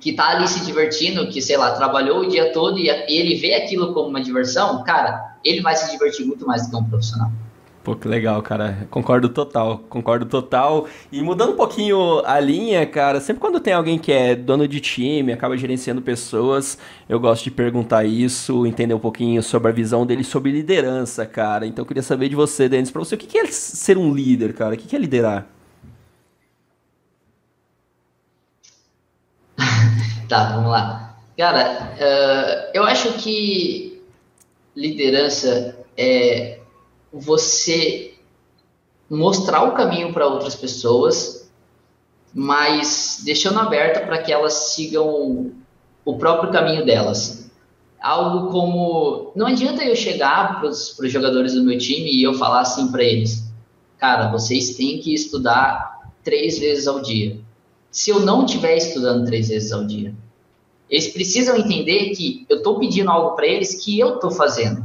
que tá ali se divertindo, que, sei lá, trabalhou o dia todo e ele vê aquilo como uma diversão, cara, ele vai se divertir muito mais do que um profissional.
Pô, que legal, cara. Concordo total, concordo total. E mudando um pouquinho a linha, cara, sempre quando tem alguém que é dono de time, acaba gerenciando pessoas, eu gosto de perguntar isso, entender um pouquinho sobre a visão dele sobre liderança, cara. Então eu queria saber de você, Denis, pra você, o que é ser um líder, cara? O que é liderar?
Tá, vamos lá. Cara, uh, eu acho que liderança é você mostrar o caminho para outras pessoas, mas deixando aberta para que elas sigam o próprio caminho delas. Algo como. Não adianta eu chegar para os jogadores do meu time e eu falar assim para eles: cara, vocês têm que estudar três vezes ao dia. Se eu não estiver estudando três vezes ao dia, eles precisam entender que eu estou pedindo algo para eles que eu estou fazendo.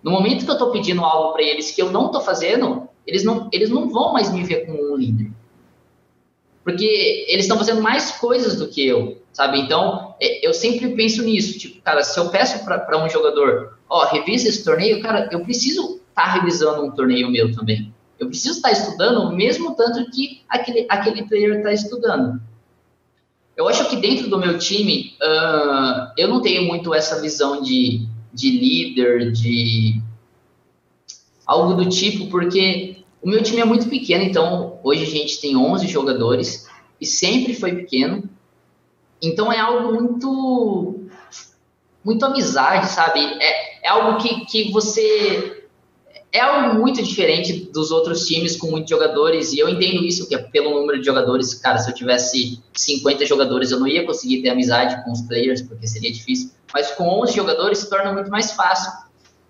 No momento que eu estou pedindo algo para eles que eu não estou fazendo, eles não, eles não vão mais me ver como um líder. Porque eles estão fazendo mais coisas do que eu, sabe? Então, é, eu sempre penso nisso. Tipo, cara, se eu peço para um jogador, ó, revisa esse torneio, cara, eu preciso estar tá revisando um torneio meu também. Eu preciso estar estudando o mesmo tanto que aquele, aquele player está estudando. Eu acho que dentro do meu time, uh, eu não tenho muito essa visão de, de líder, de algo do tipo, porque o meu time é muito pequeno, então hoje a gente tem 11 jogadores e sempre foi pequeno. Então é algo muito muito amizade, sabe? É, é algo que, que você é algo muito diferente dos outros times com muitos jogadores, e eu entendo isso, que é pelo número de jogadores, cara, se eu tivesse 50 jogadores, eu não ia conseguir ter amizade com os players, porque seria difícil, mas com 11 jogadores se torna muito mais fácil.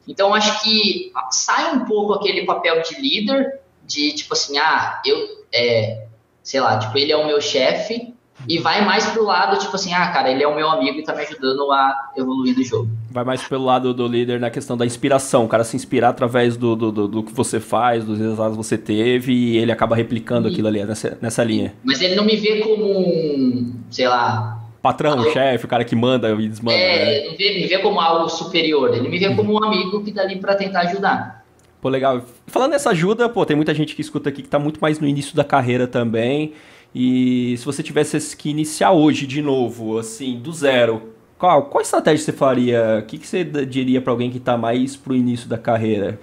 Então, acho que sai um pouco aquele papel de líder, de tipo assim, ah, eu, é, sei lá, tipo, ele é o meu chefe, e vai mais pro lado, tipo assim, ah, cara, ele é o meu amigo e tá me ajudando a evoluir no jogo.
Vai mais pelo lado do líder na questão da inspiração, o cara se inspirar através do, do, do, do que você faz, dos resultados que você teve, e ele acaba replicando e, aquilo ali nessa, nessa linha.
Mas ele não me vê como um, sei lá.
Patrão, chefe, o cara que manda e desmanda.
É, né? me, vê, me vê como algo superior, ele me vê como um amigo que tá ali pra tentar ajudar.
Pô, legal. Falando nessa ajuda, pô, tem muita gente que escuta aqui que tá muito mais no início da carreira também. E se você tivesse que iniciar hoje de novo, assim, do zero, qual, qual estratégia você faria? O que, que você diria para alguém que está mais pro início da carreira?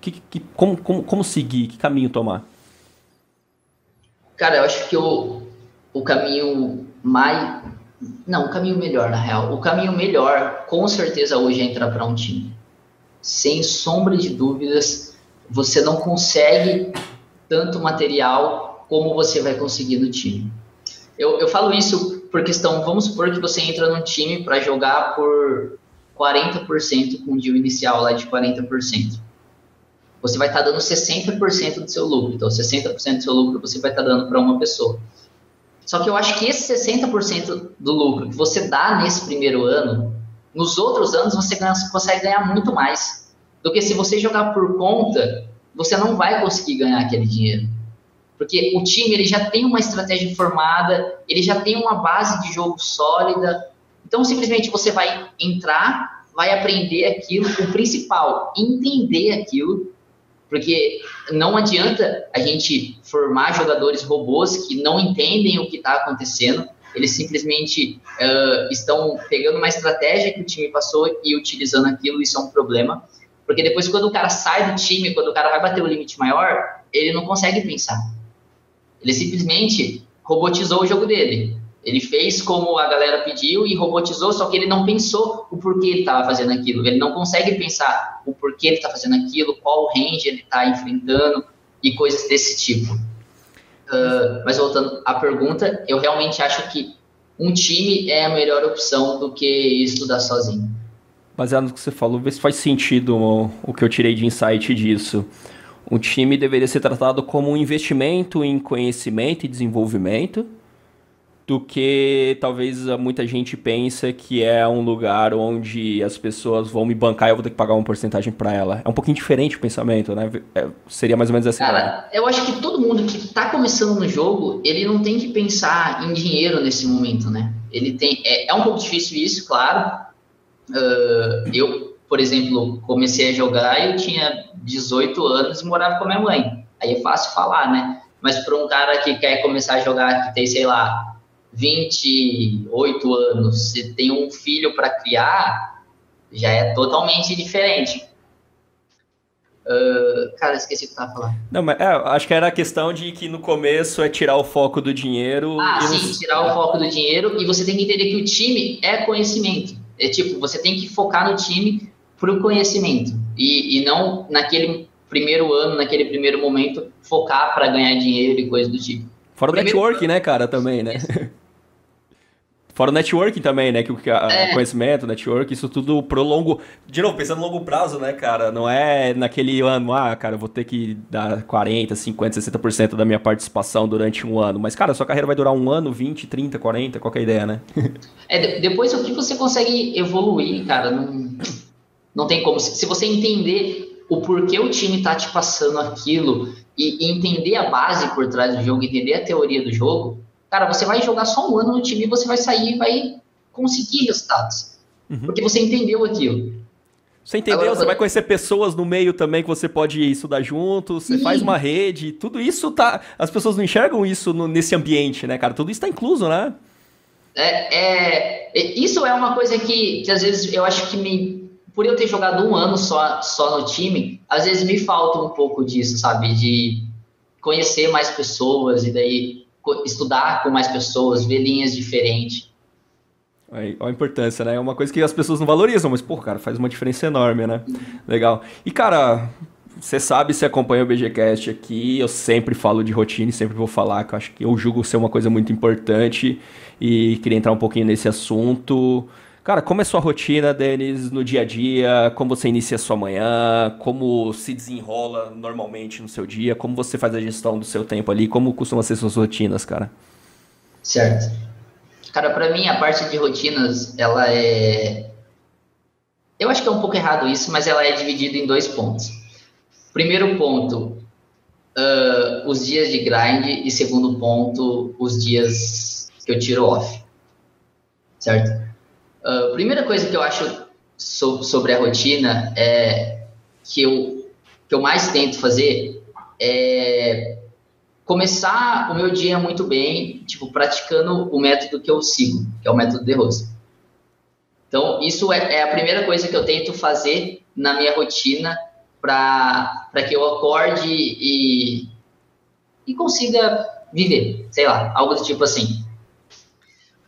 Que, que, como, como, como seguir? Que caminho tomar?
Cara, eu acho que o, o caminho mais. Não, o caminho melhor, na real. O caminho melhor, com certeza, hoje é entrar para um time. Sem sombra de dúvidas, você não consegue tanto material como você vai conseguir no time. Eu, eu falo isso por questão, vamos supor que você entra num time para jogar por 40% com o deal inicial lá de 40%. Você vai estar tá dando 60% do seu lucro. Então, 60% do seu lucro você vai estar tá dando para uma pessoa. Só que eu acho que esse 60% do lucro que você dá nesse primeiro ano, nos outros anos você ganha, consegue ganhar muito mais. Do que se você jogar por conta, você não vai conseguir ganhar aquele dinheiro. Porque o time ele já tem uma estratégia formada, ele já tem uma base de jogo sólida. Então, simplesmente você vai entrar, vai aprender aquilo, o principal, entender aquilo, porque não adianta a gente formar jogadores robôs que não entendem o que está acontecendo, eles simplesmente uh, estão pegando uma estratégia que o time passou e utilizando aquilo, isso é um problema. Porque depois, quando o cara sai do time, quando o cara vai bater o limite maior, ele não consegue pensar. Ele simplesmente robotizou o jogo dele. Ele fez como a galera pediu e robotizou, só que ele não pensou o porquê ele estava fazendo aquilo. Ele não consegue pensar o porquê ele está fazendo aquilo, qual range ele está enfrentando e coisas desse tipo. Uh, mas voltando à pergunta, eu realmente acho que um time é a melhor opção do que estudar sozinho.
Baseado no que você falou, vê se faz sentido o, o que eu tirei de insight disso. Um time deveria ser tratado como um investimento em conhecimento e desenvolvimento, do que talvez muita gente pensa que é um lugar onde as pessoas vão me bancar e eu vou ter que pagar uma porcentagem para ela. É um pouquinho diferente o pensamento, né? É, seria mais ou menos essa
Cara, ideia. eu acho que todo mundo que está começando no jogo, ele não tem que pensar em dinheiro nesse momento, né? Ele tem, é, é um pouco difícil isso, claro. Uh, eu por exemplo, comecei a jogar e eu tinha 18 anos e morava com a minha mãe. Aí é fácil falar, né? Mas para um cara que quer começar a jogar, que tem, sei lá, 28 anos, se tem um filho para criar, já é totalmente diferente. Uh, cara, esqueci o que eu tava falando.
Não, mas é, acho que era a questão de que no começo é tirar o foco do dinheiro.
Ah, sim, tirar o foco do dinheiro e você tem que entender que o time é conhecimento. É tipo, você tem que focar no time para o conhecimento e, e não naquele primeiro ano, naquele primeiro momento, focar para ganhar dinheiro e coisas do tipo.
Fora o network, né, cara, também, né? Fora o networking também, né? Que o é. conhecimento, network, isso tudo pro longo. De novo, pensando no longo prazo, né, cara? Não é naquele ano, ah, cara, eu vou ter que dar 40, 50, 60% da minha participação durante um ano. Mas, cara, sua carreira vai durar um ano, 20, 30, 40, qualquer ideia, né?
é, depois o que você consegue evoluir, cara, não não tem como. Se você entender o porquê o time tá te passando aquilo e, e entender a base por trás do jogo, entender a teoria do jogo, cara, você vai jogar só um ano no time e você vai sair e vai conseguir resultados. Uhum. Porque você entendeu aquilo.
Você entendeu? Agora, você vai conhecer pessoas no meio também que você pode estudar junto, você Sim. faz uma rede, tudo isso tá. As pessoas não enxergam isso no, nesse ambiente, né, cara? Tudo isso tá incluso, né?
É, é, isso é uma coisa que, que às vezes eu acho que me. Por eu ter jogado um ano só, só no time, às vezes me falta um pouco disso, sabe? De conhecer mais pessoas e daí estudar com mais pessoas, ver linhas diferentes.
Olha a importância, né? É uma coisa que as pessoas não valorizam, mas, pô, cara, faz uma diferença enorme, né? Legal. E, cara, você sabe, se acompanha o BGCast aqui, eu sempre falo de rotina e sempre vou falar, que eu acho que eu julgo ser uma coisa muito importante e queria entrar um pouquinho nesse assunto. Cara, como é sua rotina, Denis, no dia a dia? Como você inicia a sua manhã? Como se desenrola normalmente no seu dia? Como você faz a gestão do seu tempo ali? Como costuma ser suas rotinas, cara?
Certo. Cara, para mim a parte de rotinas, ela é. Eu acho que é um pouco errado isso, mas ela é dividida em dois pontos. Primeiro ponto, uh, os dias de grind, e segundo ponto, os dias que eu tiro off. Certo? Uh, primeira coisa que eu acho so sobre a rotina é que eu, que eu mais tento fazer é começar o meu dia muito bem, tipo, praticando o método que eu sigo, que é o método de Rose. Então, isso é, é a primeira coisa que eu tento fazer na minha rotina para que eu acorde e, e consiga viver, sei lá, algo do tipo assim.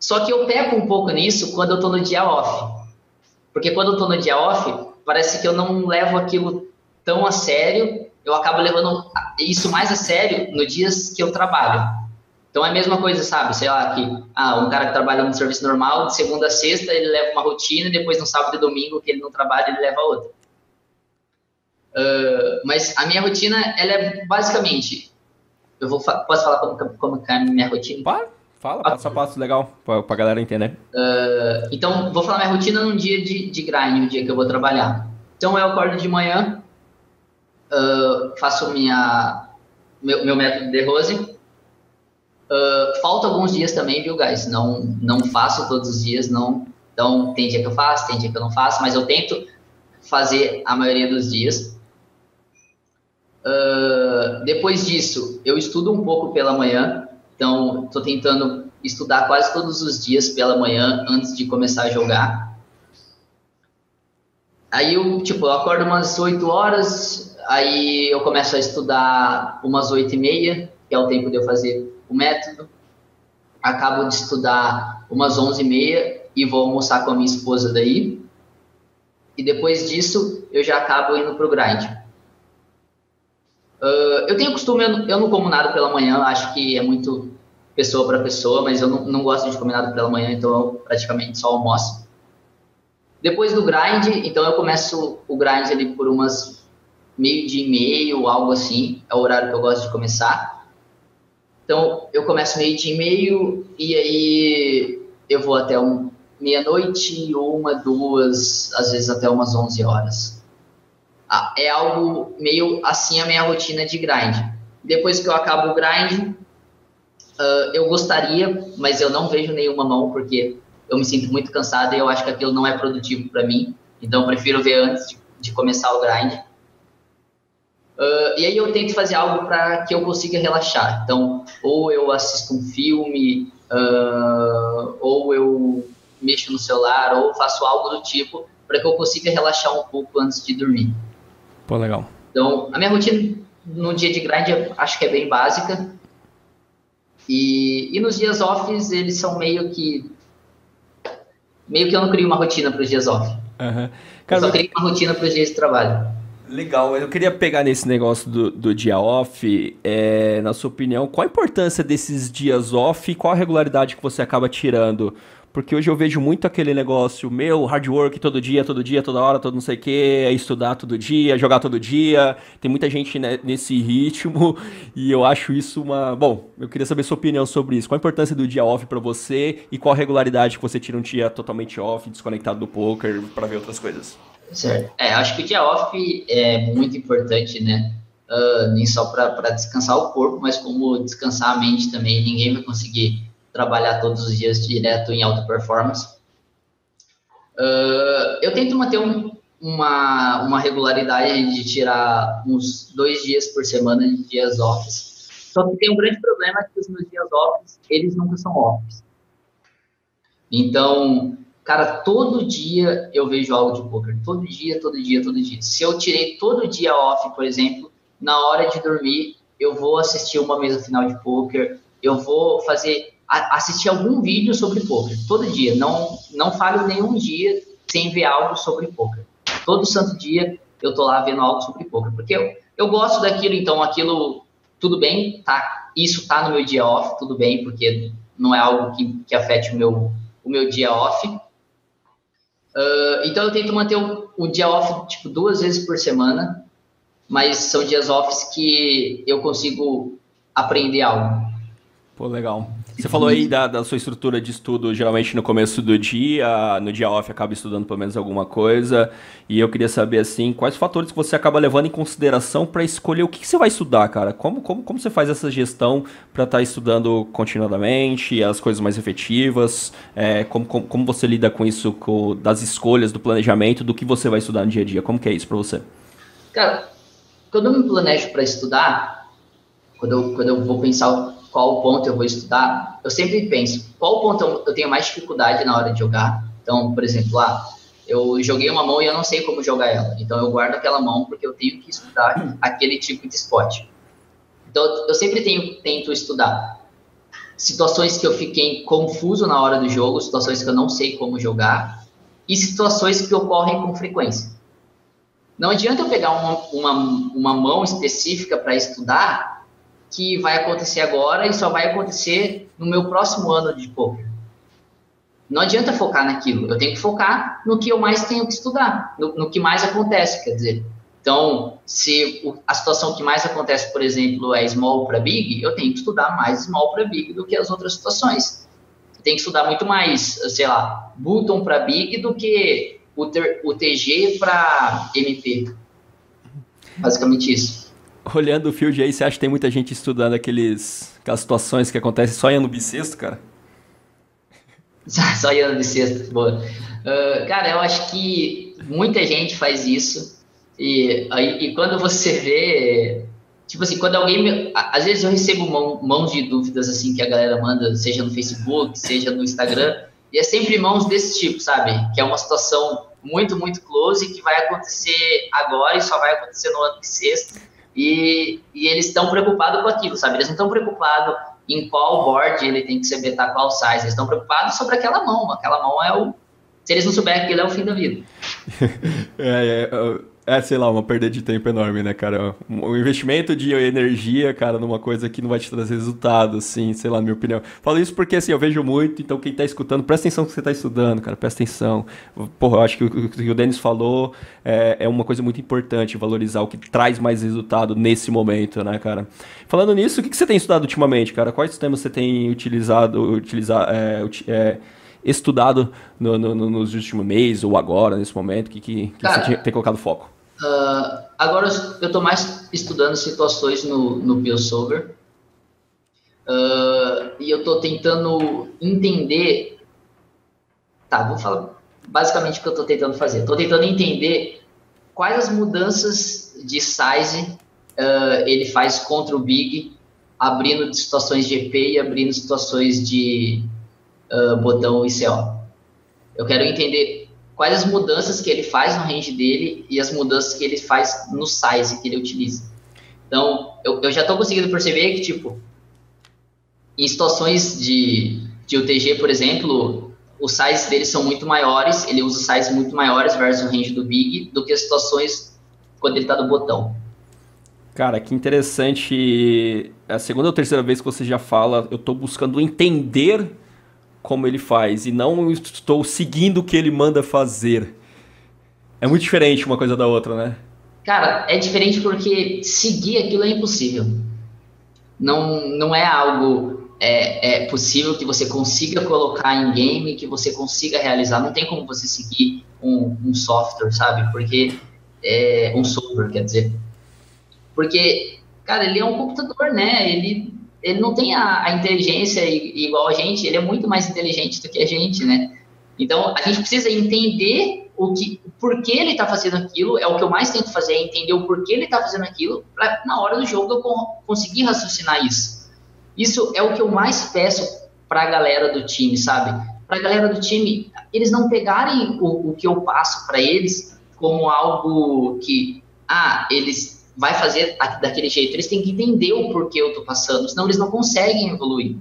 Só que eu peco um pouco nisso quando eu estou no dia off. Porque quando eu estou no dia off, parece que eu não levo aquilo tão a sério eu acabo levando isso mais a sério no dias que eu trabalho. Então é a mesma coisa, sabe? Sei lá, que ah, um cara que trabalha no serviço normal, de segunda a sexta, ele leva uma rotina, e depois no sábado e domingo, que ele não trabalha, ele leva outra. Uh, mas a minha rotina, ela é basicamente. Eu vou posso falar como, como é a minha rotina?
Fala, fala, passo a passo, legal, pra, pra galera entender.
Uh, então, vou falar minha rotina num dia de, de grind, no dia que eu vou trabalhar. Então, eu acordo de manhã, uh, faço minha, meu, meu método de Rose. Uh, falta alguns dias também, viu, guys? Não, não faço todos os dias, não. Então, tem dia que eu faço, tem dia que eu não faço, mas eu tento fazer a maioria dos dias. Uh, depois disso, eu estudo um pouco pela manhã, então estou tentando estudar quase todos os dias pela manhã antes de começar a jogar. Aí eu, tipo, eu acordo umas 8 horas, aí eu começo a estudar umas oito e meia, que é o tempo de eu fazer o método. Acabo de estudar umas onze e meia e vou almoçar com a minha esposa daí. E depois disso, eu já acabo indo pro grind. Uh, eu tenho costume, eu não, como nada pela manhã, acho que é muito pessoa para pessoa, mas eu não, não gosto de comer nada pela manhã, então eu praticamente só almoço. Depois do grind, então eu começo o grind ali por umas meio dia e meio, algo assim, é o horário que eu gosto de começar. Então, eu começo meio dia e meio e aí eu vou até um, meia-noite, uma, duas, às vezes até umas 11 horas. Ah, é algo meio assim a minha rotina de grind. Depois que eu acabo o grind, uh, eu gostaria, mas eu não vejo nenhuma mão porque eu me sinto muito cansado e eu acho que aquilo não é produtivo para mim. Então, eu prefiro ver antes de, de começar o grind. Uh, e aí eu tento fazer algo para que eu consiga relaxar. Então, ou eu assisto um filme, uh, ou eu mexo no celular, ou faço algo do tipo para que eu consiga relaxar um pouco antes de dormir.
Pô, legal.
Então, a minha rotina no dia de grind acho que é bem básica. E, e nos dias offs eles são meio que meio que eu não crio uma rotina para os dias off. Uhum. Cara, eu só crio uma rotina para os dias de trabalho.
Legal, eu queria pegar nesse negócio do, do dia off, é, na sua opinião, qual a importância desses dias off e qual a regularidade que você acaba tirando? Porque hoje eu vejo muito aquele negócio, meu, hard work todo dia, todo dia, toda hora, todo não sei o quê, é estudar todo dia, jogar todo dia. Tem muita gente né, nesse ritmo e eu acho isso uma. Bom, eu queria saber sua opinião sobre isso. Qual a importância do dia off para você e qual a regularidade que você tira um dia totalmente off, desconectado do poker, para ver outras coisas?
Certo. É, acho que o dia off é muito importante, né? Uh, nem só para descansar o corpo, mas como descansar a mente também. Ninguém vai conseguir trabalhar todos os dias direto em alta performance. Uh, eu tento manter um, uma, uma regularidade de tirar uns dois dias por semana de dias off. Só que tem um grande problema que os meus dias off, eles nunca são offs. Então, cara, todo dia eu vejo algo de poker. Todo dia, todo dia, todo dia. Se eu tirei todo dia off, por exemplo, na hora de dormir, eu vou assistir uma mesa final de poker, eu vou fazer assistir algum vídeo sobre poker todo dia. Não não falho nenhum dia sem ver algo sobre poker. Todo santo dia eu tô lá vendo algo sobre poker, porque eu, eu gosto daquilo, então aquilo tudo bem, tá? Isso tá no meu dia off, tudo bem, porque não é algo que, que afete o meu o meu dia off. Uh, então eu tento manter o, o dia off tipo duas vezes por semana mas são dias offs que eu consigo aprender algo.
Pô, legal. Você falou aí da, da, sua estrutura de estudo, geralmente no começo do dia, no dia off acaba estudando pelo menos alguma coisa, e eu queria saber, assim, quais fatores que você acaba levando em consideração para escolher o que, que, você vai estudar, cara? Como, como, como você faz essa gestão para estar tá estudando continuadamente, as coisas mais efetivas, é, como, como, como, você lida com isso, com, das escolhas, do planejamento, do que você vai estudar no dia a dia, como que é isso para você?
Cara, quando eu me planejo para estudar, quando eu, quando eu vou pensar qual ponto eu vou estudar, eu sempre penso qual ponto eu, tenho mais dificuldade na hora de jogar. Então, por exemplo, ah, eu joguei uma mão e eu não sei como jogar ela. Então, eu guardo aquela mão porque eu tenho que estudar aquele tipo de spot. Então, eu sempre tenho, tento estudar situações que eu fiquei confuso na hora do jogo, situações que eu não sei como jogar e situações que ocorrem com frequência. Não adianta eu pegar uma, uma, uma mão específica para estudar que vai acontecer agora e só vai acontecer no meu próximo ano de poker. Não adianta focar naquilo. Eu tenho que focar no que eu mais tenho que estudar, no, no que mais acontece, quer dizer. Então, se o, a situação que mais acontece, por exemplo, é small para big, eu tenho que estudar mais small para big do que as outras situações. Eu tenho que estudar muito mais, sei lá, button para big do que o, ter, o TG para MP. Basicamente isso.
Olhando o field aí, você acha que tem muita gente estudando aqueles, aquelas situações que acontecem só em ano bissexto, cara?
só em ano bissexto, boa. Uh, cara, eu acho que muita gente faz isso. E, e, e, quando você vê. Tipo assim, quando alguém. Me, às vezes eu recebo mão, mãos de dúvidas assim que a galera manda, seja no Facebook, seja no Instagram. E é sempre mãos desse tipo, sabe? Que é uma situação muito, muito close que vai acontecer agora e só vai acontecer no ano de sexto. E, e eles estão preocupados com aquilo, sabe? Eles não estão preocupados em qual board ele tem que se betar qual size. Eles estão preocupados sobre aquela mão. Aquela mão é o. Se eles não souberem aquilo, é o fim da vida.
é, é, é, sei lá, uma perda de tempo enorme, né, cara? O investimento de energia, cara, numa coisa que não vai te trazer resultado, assim, sei lá, na minha opinião. Falo isso porque, assim, eu vejo muito, então quem tá escutando, presta atenção no que você tá estudando, cara, presta atenção. Porra, eu acho que o que o Denis falou é, é uma coisa muito importante, valorizar o que traz mais resultado nesse momento, né, cara? Falando nisso, o que, que você tem estudado ultimamente, cara? Quais sistemas você tem utilizado, utilizar, é, é, estudado no, no, nos últimos meses ou agora, nesse momento, que, que, que você tem colocado foco?
Uh, agora eu estou mais estudando situações no, no Biosolver. Uh, e eu estou tentando entender. Tá, vou falar basicamente o que eu estou tentando fazer. Estou tentando entender quais as mudanças de size uh, ele faz contra o Big, abrindo situações de EP e abrindo situações de botão ICO. Eu quero entender quais as mudanças que ele faz no range dele e as mudanças que ele faz no size que ele utiliza. Então, eu, eu já estou conseguindo perceber que, tipo, em situações de, de UTG, por exemplo, os sizes dele são muito maiores, ele usa sizes muito maiores versus o range do Big do que as situações quando ele está no botão.
Cara, que interessante. É a segunda ou terceira vez que você já fala, eu estou buscando entender como ele faz e não estou seguindo o que ele manda fazer. É muito diferente uma coisa da outra, né?
Cara, é diferente porque seguir aquilo é impossível. Não, não é algo é, é possível que você consiga colocar em game, que você consiga realizar. Não tem como você seguir um, um software, sabe? Porque é um software, quer dizer. Porque, cara, ele é um computador, né? Ele ele não tem a, a, inteligência igual a gente, ele é muito mais inteligente do que a gente, né? Então, a gente precisa entender o que, por que ele está fazendo aquilo, é o que eu mais tento fazer, é entender o porquê ele está fazendo aquilo, para na hora do jogo eu conseguir raciocinar isso. Isso é o que eu mais peço para a galera do time, sabe? Para a galera do time, eles não pegarem o, o que eu passo para eles como algo que, ah, eles vai fazer daquele jeito. Eles têm que entender o porquê eu estou passando, senão eles não conseguem evoluir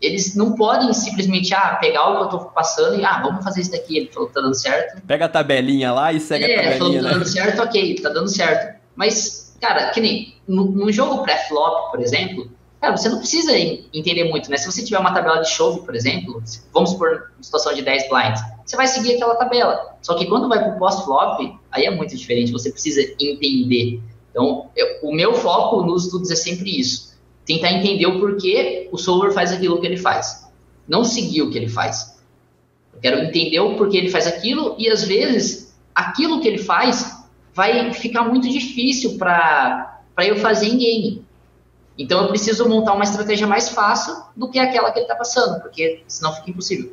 eles não podem simplesmente ah, pegar o que eu estou passando e ah, vamos fazer isso daqui. Ele falou que tá dando certo.
Pega a tabelinha lá e segue é, a tabelinha. Falou que
tá né? dando certo, ok, tá dando certo. Mas, cara, que nem no, no jogo pré-flop, por exemplo, cara, você não precisa entender muito, né? Se você tiver uma tabela de chove, por exemplo, vamos por situação de 10 blinds, você vai seguir aquela tabela. Só que quando vai pro pós-flop, aí é muito diferente, você precisa entender. Então, eu, o meu foco nos estudos é sempre isso tentar entender o porquê o solver faz aquilo que ele faz. Não seguir o que ele faz. Eu quero entender o porquê ele faz aquilo e às vezes aquilo que ele faz vai ficar muito difícil para eu fazer em game. Então eu preciso montar uma estratégia mais fácil do que aquela que ele está passando, porque senão fica impossível.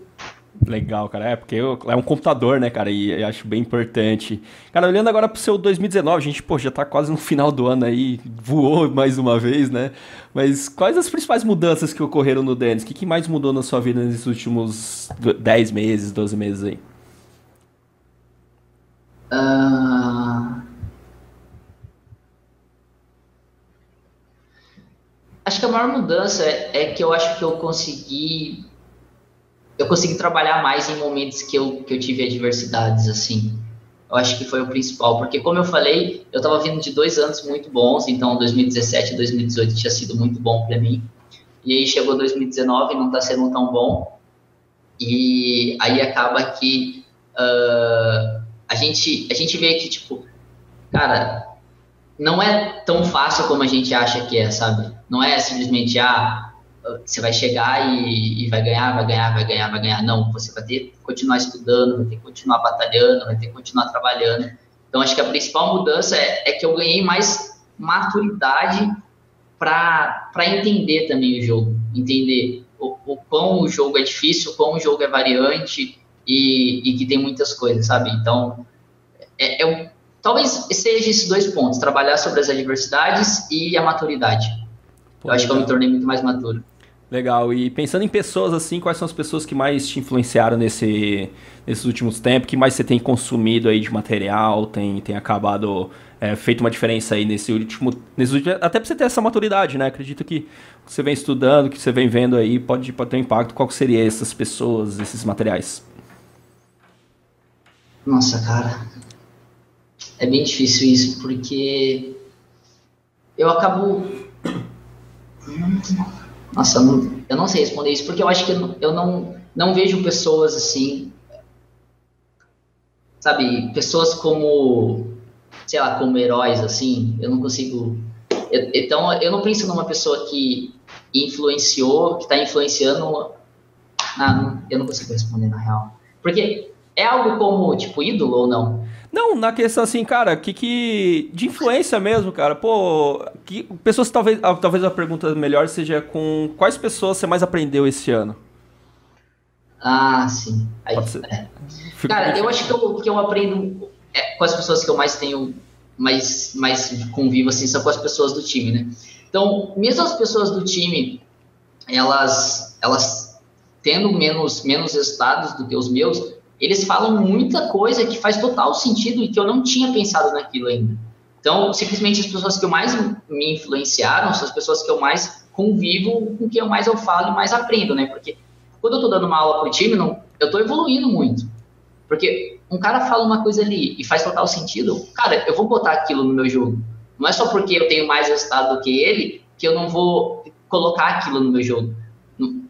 Legal, cara. É, porque é um computador, né, cara? E eu acho bem importante. Cara, olhando agora pro seu 2019, a gente, pô, já tá quase no final do ano aí, voou mais uma vez, né? Mas quais as principais mudanças que ocorreram no Dennis? O que, que mais mudou na sua vida nesses últimos 10 meses, 12 meses aí?
Uh... Acho que a maior mudança é, é que eu acho que eu consegui eu consegui trabalhar mais em momentos que eu, que eu tive adversidades, assim. Eu acho que foi o principal, porque como eu falei, eu estava vindo de dois anos muito bons, então 2017 e 2018 tinha sido muito bom para mim. E aí chegou 2019 e não está sendo tão bom. E aí acaba que uh, a, gente, a gente vê que, tipo, cara, não é tão fácil como a gente acha que é, sabe? Não é simplesmente, ah, você vai chegar e, e, vai ganhar, vai ganhar, vai ganhar, vai ganhar. Não, você vai ter que continuar estudando, vai ter que continuar batalhando, vai ter que continuar trabalhando. Então, acho que a principal mudança é, é que eu ganhei mais maturidade para entender também o jogo, entender o, o quão o jogo é difícil, o quão o jogo é variante e, e que tem muitas coisas, sabe? Então, é, é, talvez seja esses dois pontos, trabalhar sobre as adversidades e a maturidade. Pô, eu acho que eu me tornei muito mais maduro.
Legal. E pensando em pessoas assim, quais são as pessoas que mais te influenciaram nesse, nesses últimos tempos? que mais você tem consumido aí de material? Tem, tem acabado é, feito uma diferença aí nesse último, nesse último. Até pra você ter essa maturidade, né? Acredito que você vem estudando, que você vem vendo aí, pode, pode ter um impacto. Qual seria essas pessoas, esses materiais?
Nossa, cara. É bem difícil isso, porque eu acabo nossa, eu não, eu não sei responder isso, porque eu acho que eu não, não vejo pessoas assim, sabe, pessoas como, sei lá, como heróis, assim, eu não consigo. Eu, então, eu não penso numa pessoa que influenciou, que está influenciando. Ah, eu não consigo responder na real. Porque é algo como, tipo, ídolo ou não?
Não, na questão assim, cara, que que de influência mesmo, cara. Pô, que pessoas talvez, ah, talvez a pergunta melhor seja com quais pessoas você mais aprendeu esse ano?
Ah, sim. Aí, é. Cara, eu acho que eu, que eu aprendo é, com as pessoas que eu mais tenho, mais, mais convivo, assim, são com as pessoas do time, né? Então, mesmo as pessoas do time, elas, elas tendo menos, menos resultados do que os meus, eles falam muita coisa que faz total sentido e que eu não tinha pensado naquilo ainda. Então, simplesmente as pessoas que eu mais me influenciaram são as pessoas que eu mais convivo, com quem eu mais eu falo e mais aprendo, né? Porque quando eu estou dando uma aula para o time, não, eu estou evoluindo muito. Porque um cara fala uma coisa ali e faz total sentido, cara, eu vou botar aquilo no meu jogo. Não é só porque eu tenho mais resultado do que ele que eu não vou colocar aquilo no meu jogo.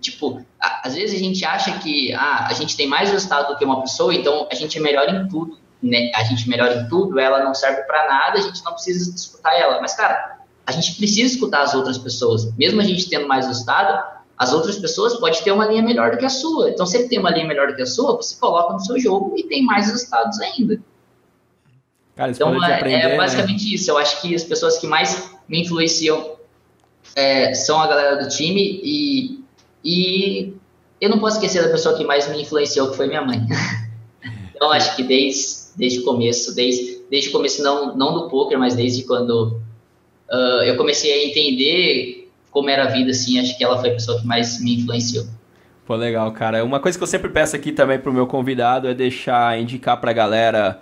Tipo, às vezes a gente acha que ah, a gente tem mais resultado do que uma pessoa, então a gente é melhor em tudo, né? A gente é melhor em tudo, ela não serve para nada, a gente não precisa escutar ela. Mas, cara, a gente precisa escutar as outras pessoas. Mesmo a gente tendo mais resultado, as outras pessoas podem ter uma linha melhor do que a sua. Então, se ele tem uma linha melhor do que a sua, você coloca no seu jogo e tem mais resultados ainda. Cara, então, é, aprender, é, basicamente né? isso. Eu acho que as pessoas que mais me influenciam é, são a galera do time e e eu não posso esquecer da pessoa que mais me influenciou, que foi minha mãe. Então, acho que desde, desde o começo, desde, desde o começo, não, não do poker, mas desde quando uh, eu comecei a entender como era a vida, assim, acho que ela foi a pessoa que mais me influenciou.
Pô, legal, cara. Uma coisa que eu sempre peço aqui também pro meu convidado é deixar, indicar pra galera,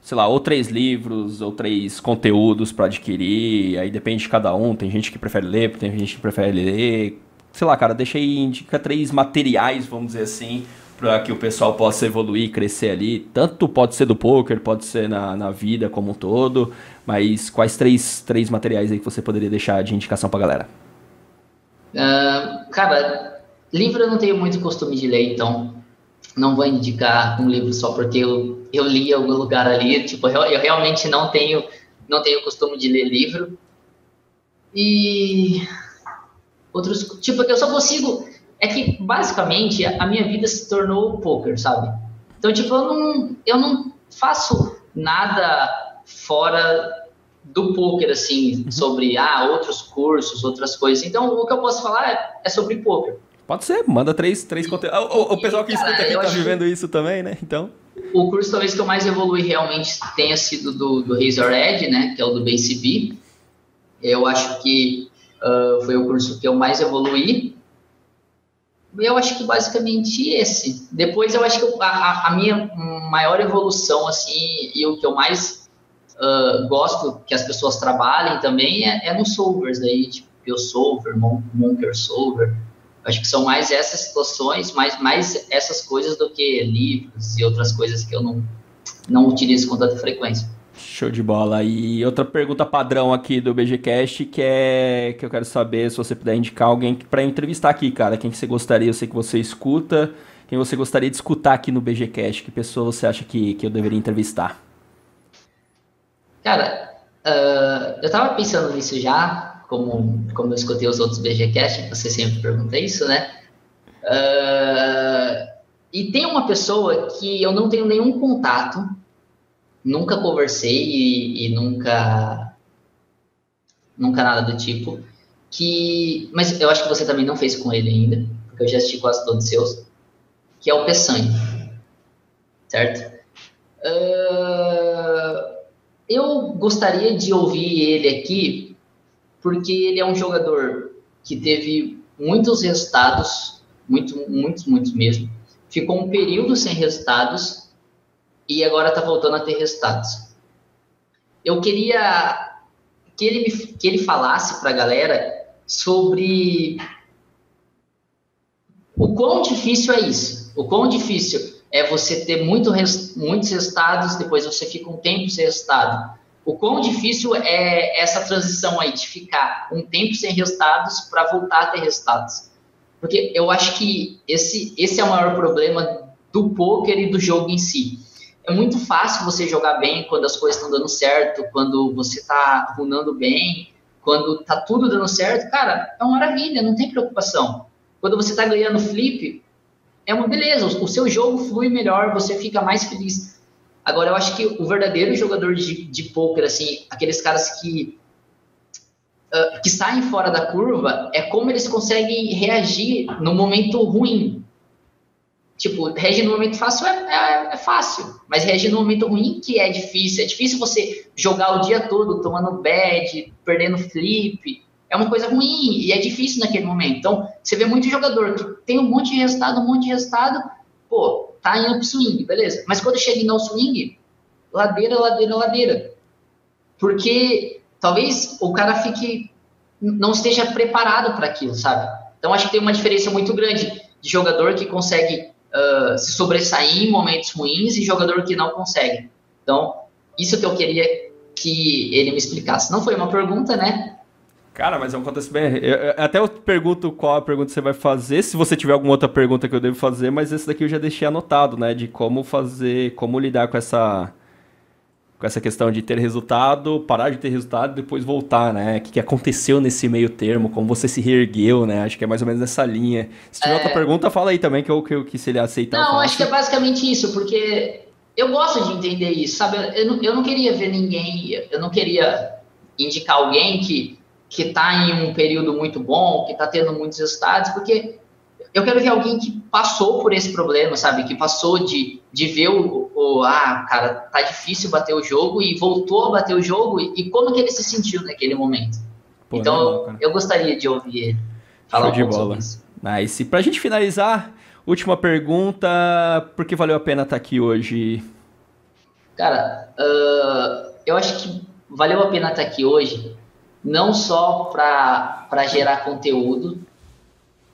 sei lá, ou três livros, ou três conteúdos para adquirir, aí depende de cada um, tem gente que prefere ler, tem gente que prefere ler. Sei lá, cara, deixa aí, indica três materiais, vamos dizer assim, para que o pessoal possa evoluir, crescer ali. Tanto pode ser do poker, pode ser na, na vida como um todo, mas quais três, três materiais aí que você poderia deixar de indicação pra galera?
Uh, cara, livro eu não tenho muito costume de ler, então não vou indicar um livro só porque eu, eu li em algum lugar ali. Tipo, eu, eu realmente não tenho, não tenho costume de ler livro. E outros, tipo, eu só consigo é que basicamente a minha vida se tornou poker, sabe? Então, tipo, eu não, eu não faço nada fora do poker, assim, uhum. sobre ah, outros cursos, outras coisas. Então, o que eu posso falar é, é sobre poker.
Pode ser, manda três, três conteúdos. O, o, pessoal que cara, escuta aqui tá vivendo isso também, né? Então.
O curso talvez que eu mais evolui realmente tenha sido do, do Razor Edge, né? Que é o do BCB. Eu acho que uh, foi o curso que eu mais evolui. Eu acho que basicamente esse. Depois eu acho que a, a minha maior evolução, assim, e o que eu mais uh, gosto que as pessoas trabalhem também é, é nos solvers aí, tipo PioSolver, Monker Solver. Acho que são mais essas situações, mais, mais essas coisas do que livros e outras coisas que eu não, não utilizo com tanta frequência.
Show de bola. E outra pergunta padrão aqui do BGCast que é que eu quero saber se você puder indicar alguém para entrevistar aqui, cara. Quem que você gostaria, eu sei que você escuta. Quem você gostaria de escutar aqui no BGCast? Que pessoa você acha que, que eu deveria entrevistar?
Cara, uh, eu tava pensando nisso já, como, como eu escutei os outros BGCast, você sempre pergunta isso, né? Uh, e tem uma pessoa que eu não tenho nenhum contato, nunca conversei e, e nunca nunca nada do tipo, que mas eu acho que você também não fez com ele ainda, porque eu já assisti quase todos os seus, que é o Peçanha, certo? Uh, eu gostaria de ouvir ele aqui, porque ele é um jogador que teve muitos resultados, muito, muitos, muitos mesmo. Ficou um período sem resultados e agora está voltando a ter resultados. Eu queria que ele, que ele falasse para a galera sobre o quão difícil é isso, o quão difícil é você ter muito, muitos resultados, depois você fica um tempo sem resultado. O quão difícil é essa transição aí de ficar um tempo sem resultados para voltar a ter resultados? Porque eu acho que esse, esse é o maior problema do poker e do jogo em si. É muito fácil você jogar bem quando as coisas estão dando certo, quando você está runando bem, quando está tudo dando certo. Cara, é uma maravilha, não tem preocupação. Quando você está ganhando flip, é uma beleza, o seu jogo flui melhor, você fica mais feliz. Agora, eu acho que o verdadeiro jogador de, de poker, assim, aqueles caras que, uh, que saem fora da curva, é como eles conseguem reagir no momento ruim. Tipo, reagir no momento fácil é, é, é, fácil, mas reagir no momento ruim que é difícil. É difícil você jogar o dia todo tomando bad, perdendo flip, é uma coisa ruim e é difícil naquele momento. Então, você vê muito jogador que tem um monte de resultado, um monte de resultado, pô, tá indo pro swing, beleza. Mas quando chega no swing, ladeira, ladeira, ladeira. Porque talvez o cara fique, não esteja preparado para aquilo, sabe? Então, acho que tem uma diferença muito grande de jogador que consegue uh, se sobressair em momentos ruins e jogador que não consegue. Então, isso que eu queria que ele me explicasse. Não foi uma pergunta, né?
Cara, mas é um contexto bem. Eu, até eu pergunto qual a pergunta você vai fazer, se você tiver alguma outra pergunta que eu devo fazer, mas esse daqui eu já deixei anotado, né? De como fazer, como lidar com essa. Com essa questão de ter resultado, parar de ter resultado e depois voltar, né? O que, que aconteceu nesse meio termo, como você se reergueu, né? Acho que é mais ou menos nessa linha. Se tiver é... outra pergunta, fala aí também, que eu, que, eu, que se ele aceitar.
Não, acho que é basicamente isso, porque eu gosto de entender isso, sabe? Eu não, eu não queria ver ninguém, eu não queria indicar alguém que que está em um período muito bom, que está tendo muitos resultados, porque eu quero ver alguém que passou por esse problema, sabe? Que passou de, de ver o, o, ah, cara, tá difícil bater o jogo e voltou a bater o jogo e, e como que ele se sentiu naquele momento. Pô, então, eu, eu, gostaria de ouvir ele falar
Show um de bola. Nice. Pra gente finalizar, última pergunta, por que valeu a pena estar tá aqui hoje?
Cara, uh, eu acho que valeu a pena estar tá aqui hoje, não só para gerar conteúdo,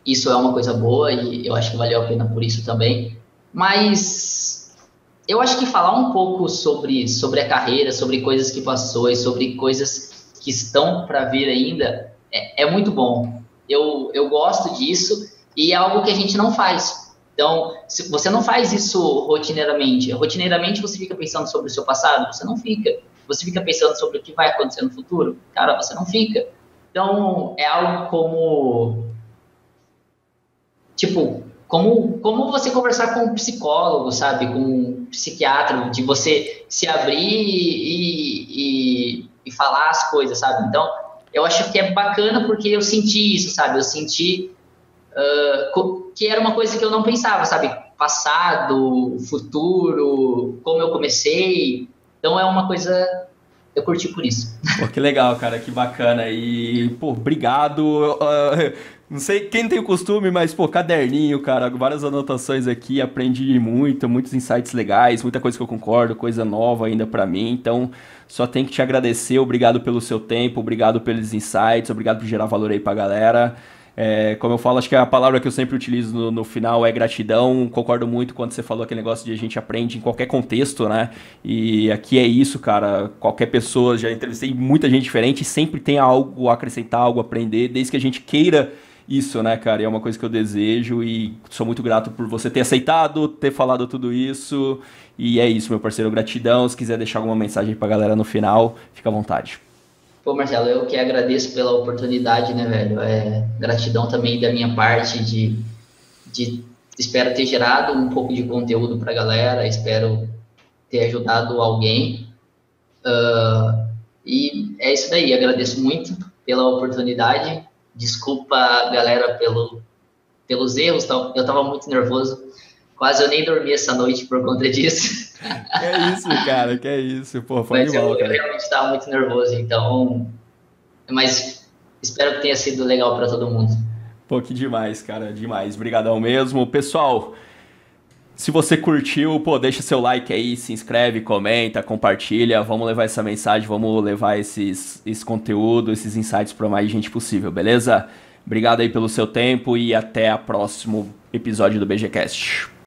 isso é uma coisa boa e eu acho que valeu a pena por isso também. Mas eu acho que falar um pouco sobre, sobre a carreira, sobre coisas que passou e sobre coisas que estão para vir ainda é, é, muito bom. Eu, eu gosto disso e é algo que a gente não faz. Então, se você não faz isso rotineiramente, rotineiramente você fica pensando sobre o seu passado, você não fica. Você fica pensando sobre o que vai acontecer no futuro, cara, você não fica. Então, é algo como tipo, como, como você conversar com um psicólogo, sabe? Com um psiquiatra, de você se abrir e, e, e, falar as coisas, sabe? Então, eu acho que é bacana porque eu senti isso, sabe? Eu senti uh, que era uma coisa que eu não pensava, sabe? Passado, futuro, como eu comecei. Então, é uma coisa eu curti por isso.
Pô, que legal, cara, que bacana. E, pô, obrigado. Uh, não sei quem tem o costume, mas, pô, caderninho, cara, várias anotações aqui, aprendi muito, muitos insights legais, muita coisa que eu concordo, coisa nova ainda para mim. Então, só tenho que te agradecer, obrigado pelo seu tempo, obrigado pelos insights, obrigado por gerar valor aí pra galera. É, como eu falo, acho que a palavra que eu sempre utilizo no, no, final é gratidão. Concordo muito quando você falou aquele negócio de a gente aprende em qualquer contexto, né? E aqui é isso, cara. Qualquer pessoa, já entrevistei muita gente diferente, sempre tem algo a acrescentar, algo a aprender, desde que a gente queira isso, né, cara? E é uma coisa que eu desejo e sou muito grato por você ter aceitado, ter falado tudo isso. E é isso, meu parceiro. Gratidão. Se quiser deixar alguma mensagem pra galera no final, fica à vontade.
Pô, Marcelo, eu que agradeço pela oportunidade, né, velho? É, gratidão também da minha parte de, de espero ter gerado um pouco de conteúdo pra galera, espero ter ajudado alguém. Uh, e é isso daí, agradeço muito pela oportunidade. Desculpa, galera, pelo, pelos erros, eu estava muito nervoso. Quase eu nem dormi essa noite por conta disso.
É isso, cara, que é isso. Pô, foi
mas
mal,
eu, eu realmente estava muito nervoso, então. Mas espero que tenha sido legal para todo mundo.
Pô, que demais, cara, demais. Obrigadão mesmo. Pessoal, se você curtiu, pô, deixa seu like aí, se inscreve, comenta, compartilha. Vamos levar essa mensagem, vamos levar esses, esse conteúdo, esses insights para mais gente possível, beleza? Obrigado aí pelo seu tempo e até o próximo episódio do BGCast.